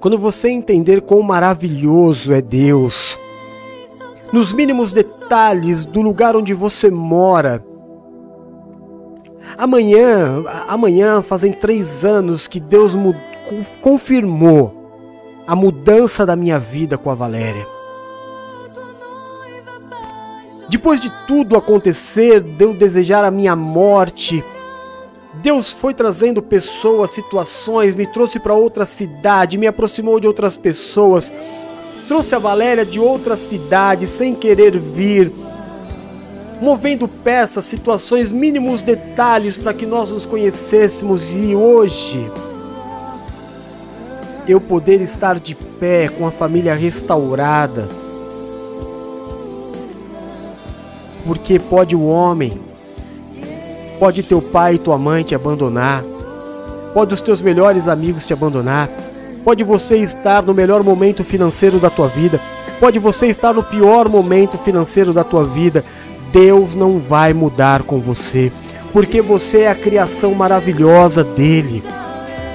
Quando você entender quão maravilhoso é Deus, nos mínimos detalhes do lugar onde você mora. Amanhã, amanhã fazem três anos que Deus confirmou a mudança da minha vida com a Valéria. Depois de tudo acontecer, de eu desejar a minha morte, Deus foi trazendo pessoas, situações, me trouxe para outra cidade, me aproximou de outras pessoas, trouxe a Valéria de outra cidade sem querer vir, movendo peças, situações, mínimos detalhes para que nós nos conhecêssemos e hoje eu poder estar de pé com a família restaurada. Porque pode o homem Pode teu pai e tua mãe te abandonar. Pode os teus melhores amigos te abandonar. Pode você estar no melhor momento financeiro da tua vida. Pode você estar no pior momento financeiro da tua vida. Deus não vai mudar com você, porque você é a criação maravilhosa dele.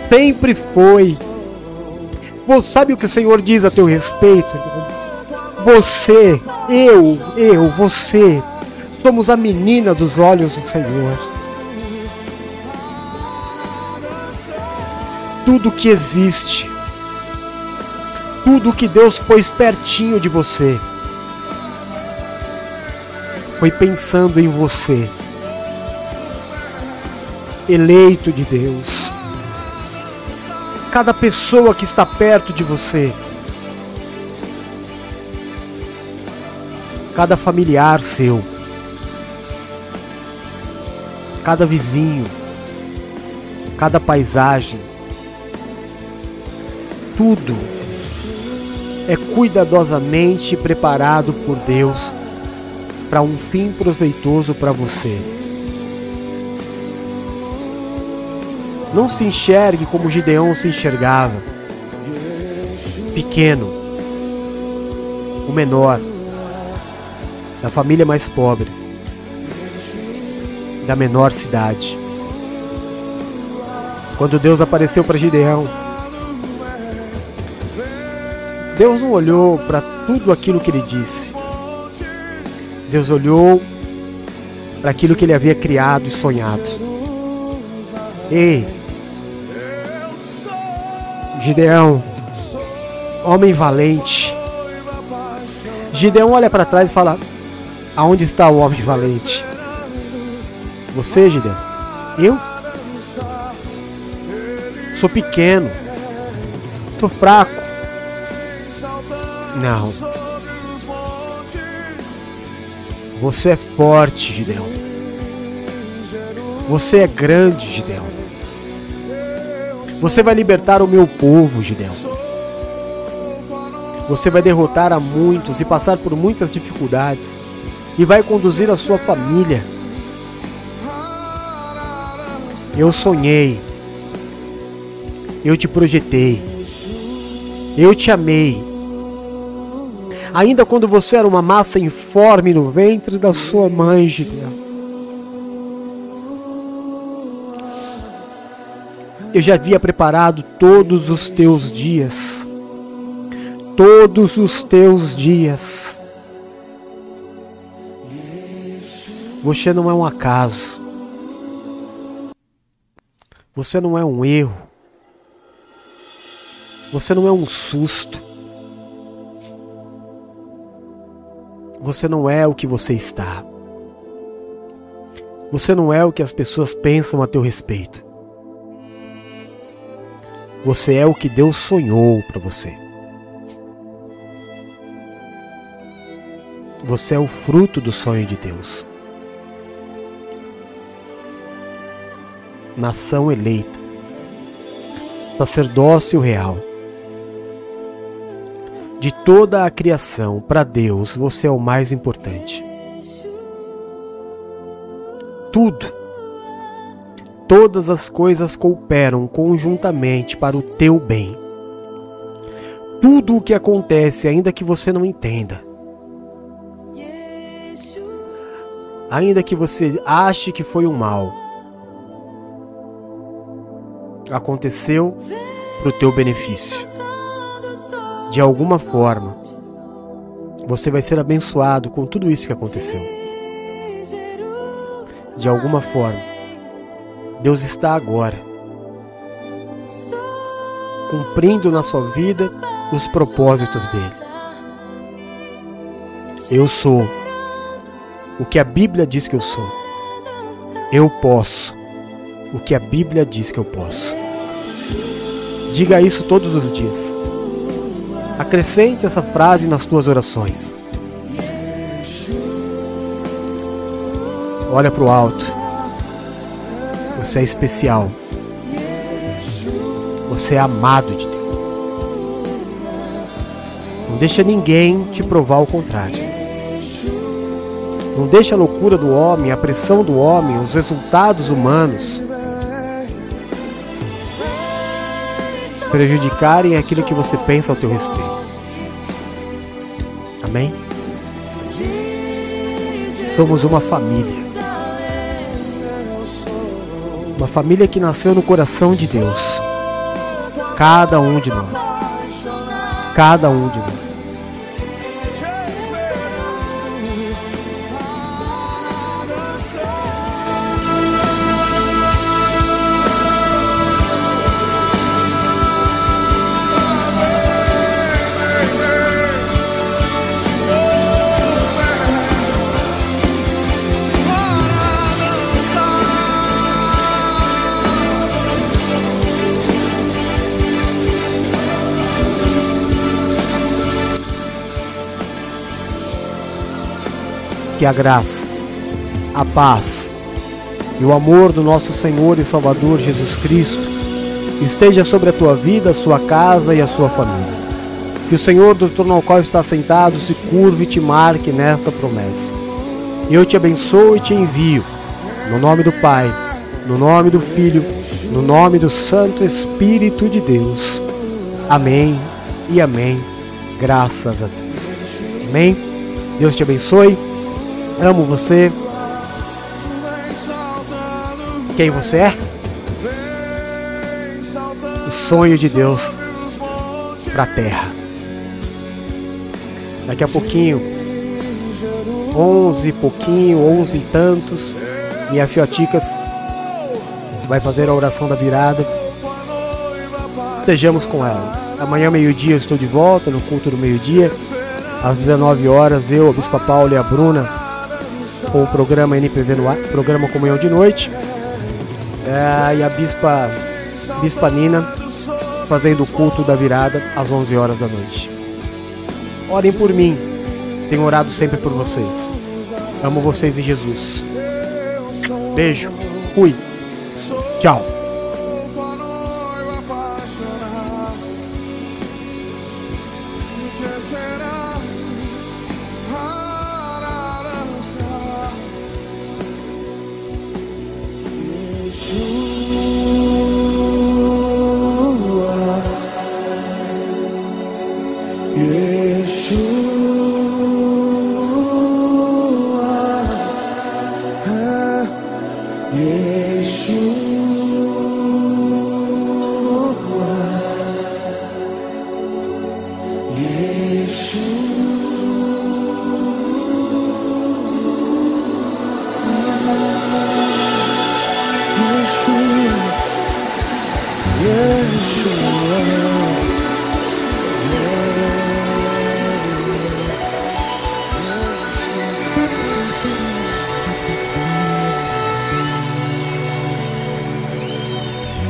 Sempre foi. Você sabe o que o Senhor diz a teu respeito? Você, eu, eu, você, somos a menina dos olhos do Senhor. Tudo que existe, tudo que Deus pôs pertinho de você, foi pensando em você, eleito de Deus. Cada pessoa que está perto de você, cada familiar seu, cada vizinho, cada paisagem, tudo. É cuidadosamente preparado por Deus para um fim proveitoso para você. Não se enxergue como Gideão se enxergava, pequeno, o menor, da família mais pobre, da menor cidade. Quando Deus apareceu para Gideão, Deus não olhou para tudo aquilo que ele disse. Deus olhou para aquilo que ele havia criado e sonhado. Ei, Gideão, homem valente. Gideão olha para trás e fala: Aonde está o homem valente? Você, Gideão? Eu? Sou pequeno. Sou fraco. Não. Você é forte, Gideão. Você é grande, Gideão. Você vai libertar o meu povo, Gideão. Você vai derrotar a muitos e passar por muitas dificuldades. E vai conduzir a sua família. Eu sonhei. Eu te projetei. Eu te amei ainda quando você era uma massa informe no ventre da sua mãe, Gideão. Eu já havia preparado todos os teus dias. Todos os teus dias. Você não é um acaso. Você não é um erro. Você não é um susto. Você não é o que você está. Você não é o que as pessoas pensam a teu respeito. Você é o que Deus sonhou para você. Você é o fruto do sonho de Deus. Nação eleita, sacerdócio real de toda a criação, para Deus, você é o mais importante. Tudo, todas as coisas cooperam conjuntamente para o teu bem. Tudo o que acontece, ainda que você não entenda, ainda que você ache que foi um mal, aconteceu para o teu benefício de alguma forma, você vai ser abençoado com tudo isso que aconteceu. De alguma forma, Deus está agora cumprindo na sua vida os propósitos dele. Eu sou o que a Bíblia diz que eu sou. Eu posso o que a Bíblia diz que eu posso. Diga isso todos os dias. Acrescente essa frase nas tuas orações. Olha para o alto. Você é especial. Você é amado de Deus. Não deixa ninguém te provar o contrário. Não deixa a loucura do homem, a pressão do homem, os resultados humanos prejudicarem aquilo que você pensa ao teu respeito. Amém? Somos uma família. Uma família que nasceu no coração de Deus. Cada um de nós. Cada um de nós. Que a graça, a paz e o amor do nosso Senhor e Salvador Jesus Cristo esteja sobre a tua vida, a sua casa e a sua família. Que o Senhor do trono ao qual está sentado se curve e te marque nesta promessa. Eu te abençoo e te envio, no nome do Pai, no nome do Filho, no nome do Santo Espírito de Deus. Amém e amém. Graças a Deus. Amém. Deus te abençoe. Amo você. Quem você é? O sonho de Deus para a terra. Daqui a pouquinho, onze pouquinho, onze e tantos, minha fioticas vai fazer a oração da virada. Estejamos com ela. Amanhã, meio-dia, eu estou de volta no culto do meio-dia. Às 19 horas, eu, a Bispa Paula e a Bruna, com o programa NPV no ar, programa Comunhão de Noite. É, e a Bispa, Bispa Nina fazendo o culto da virada às 11 horas da noite. Orem por mim. Tenho orado sempre por vocês. Amo vocês em Jesus. Beijo. Fui. Tchau.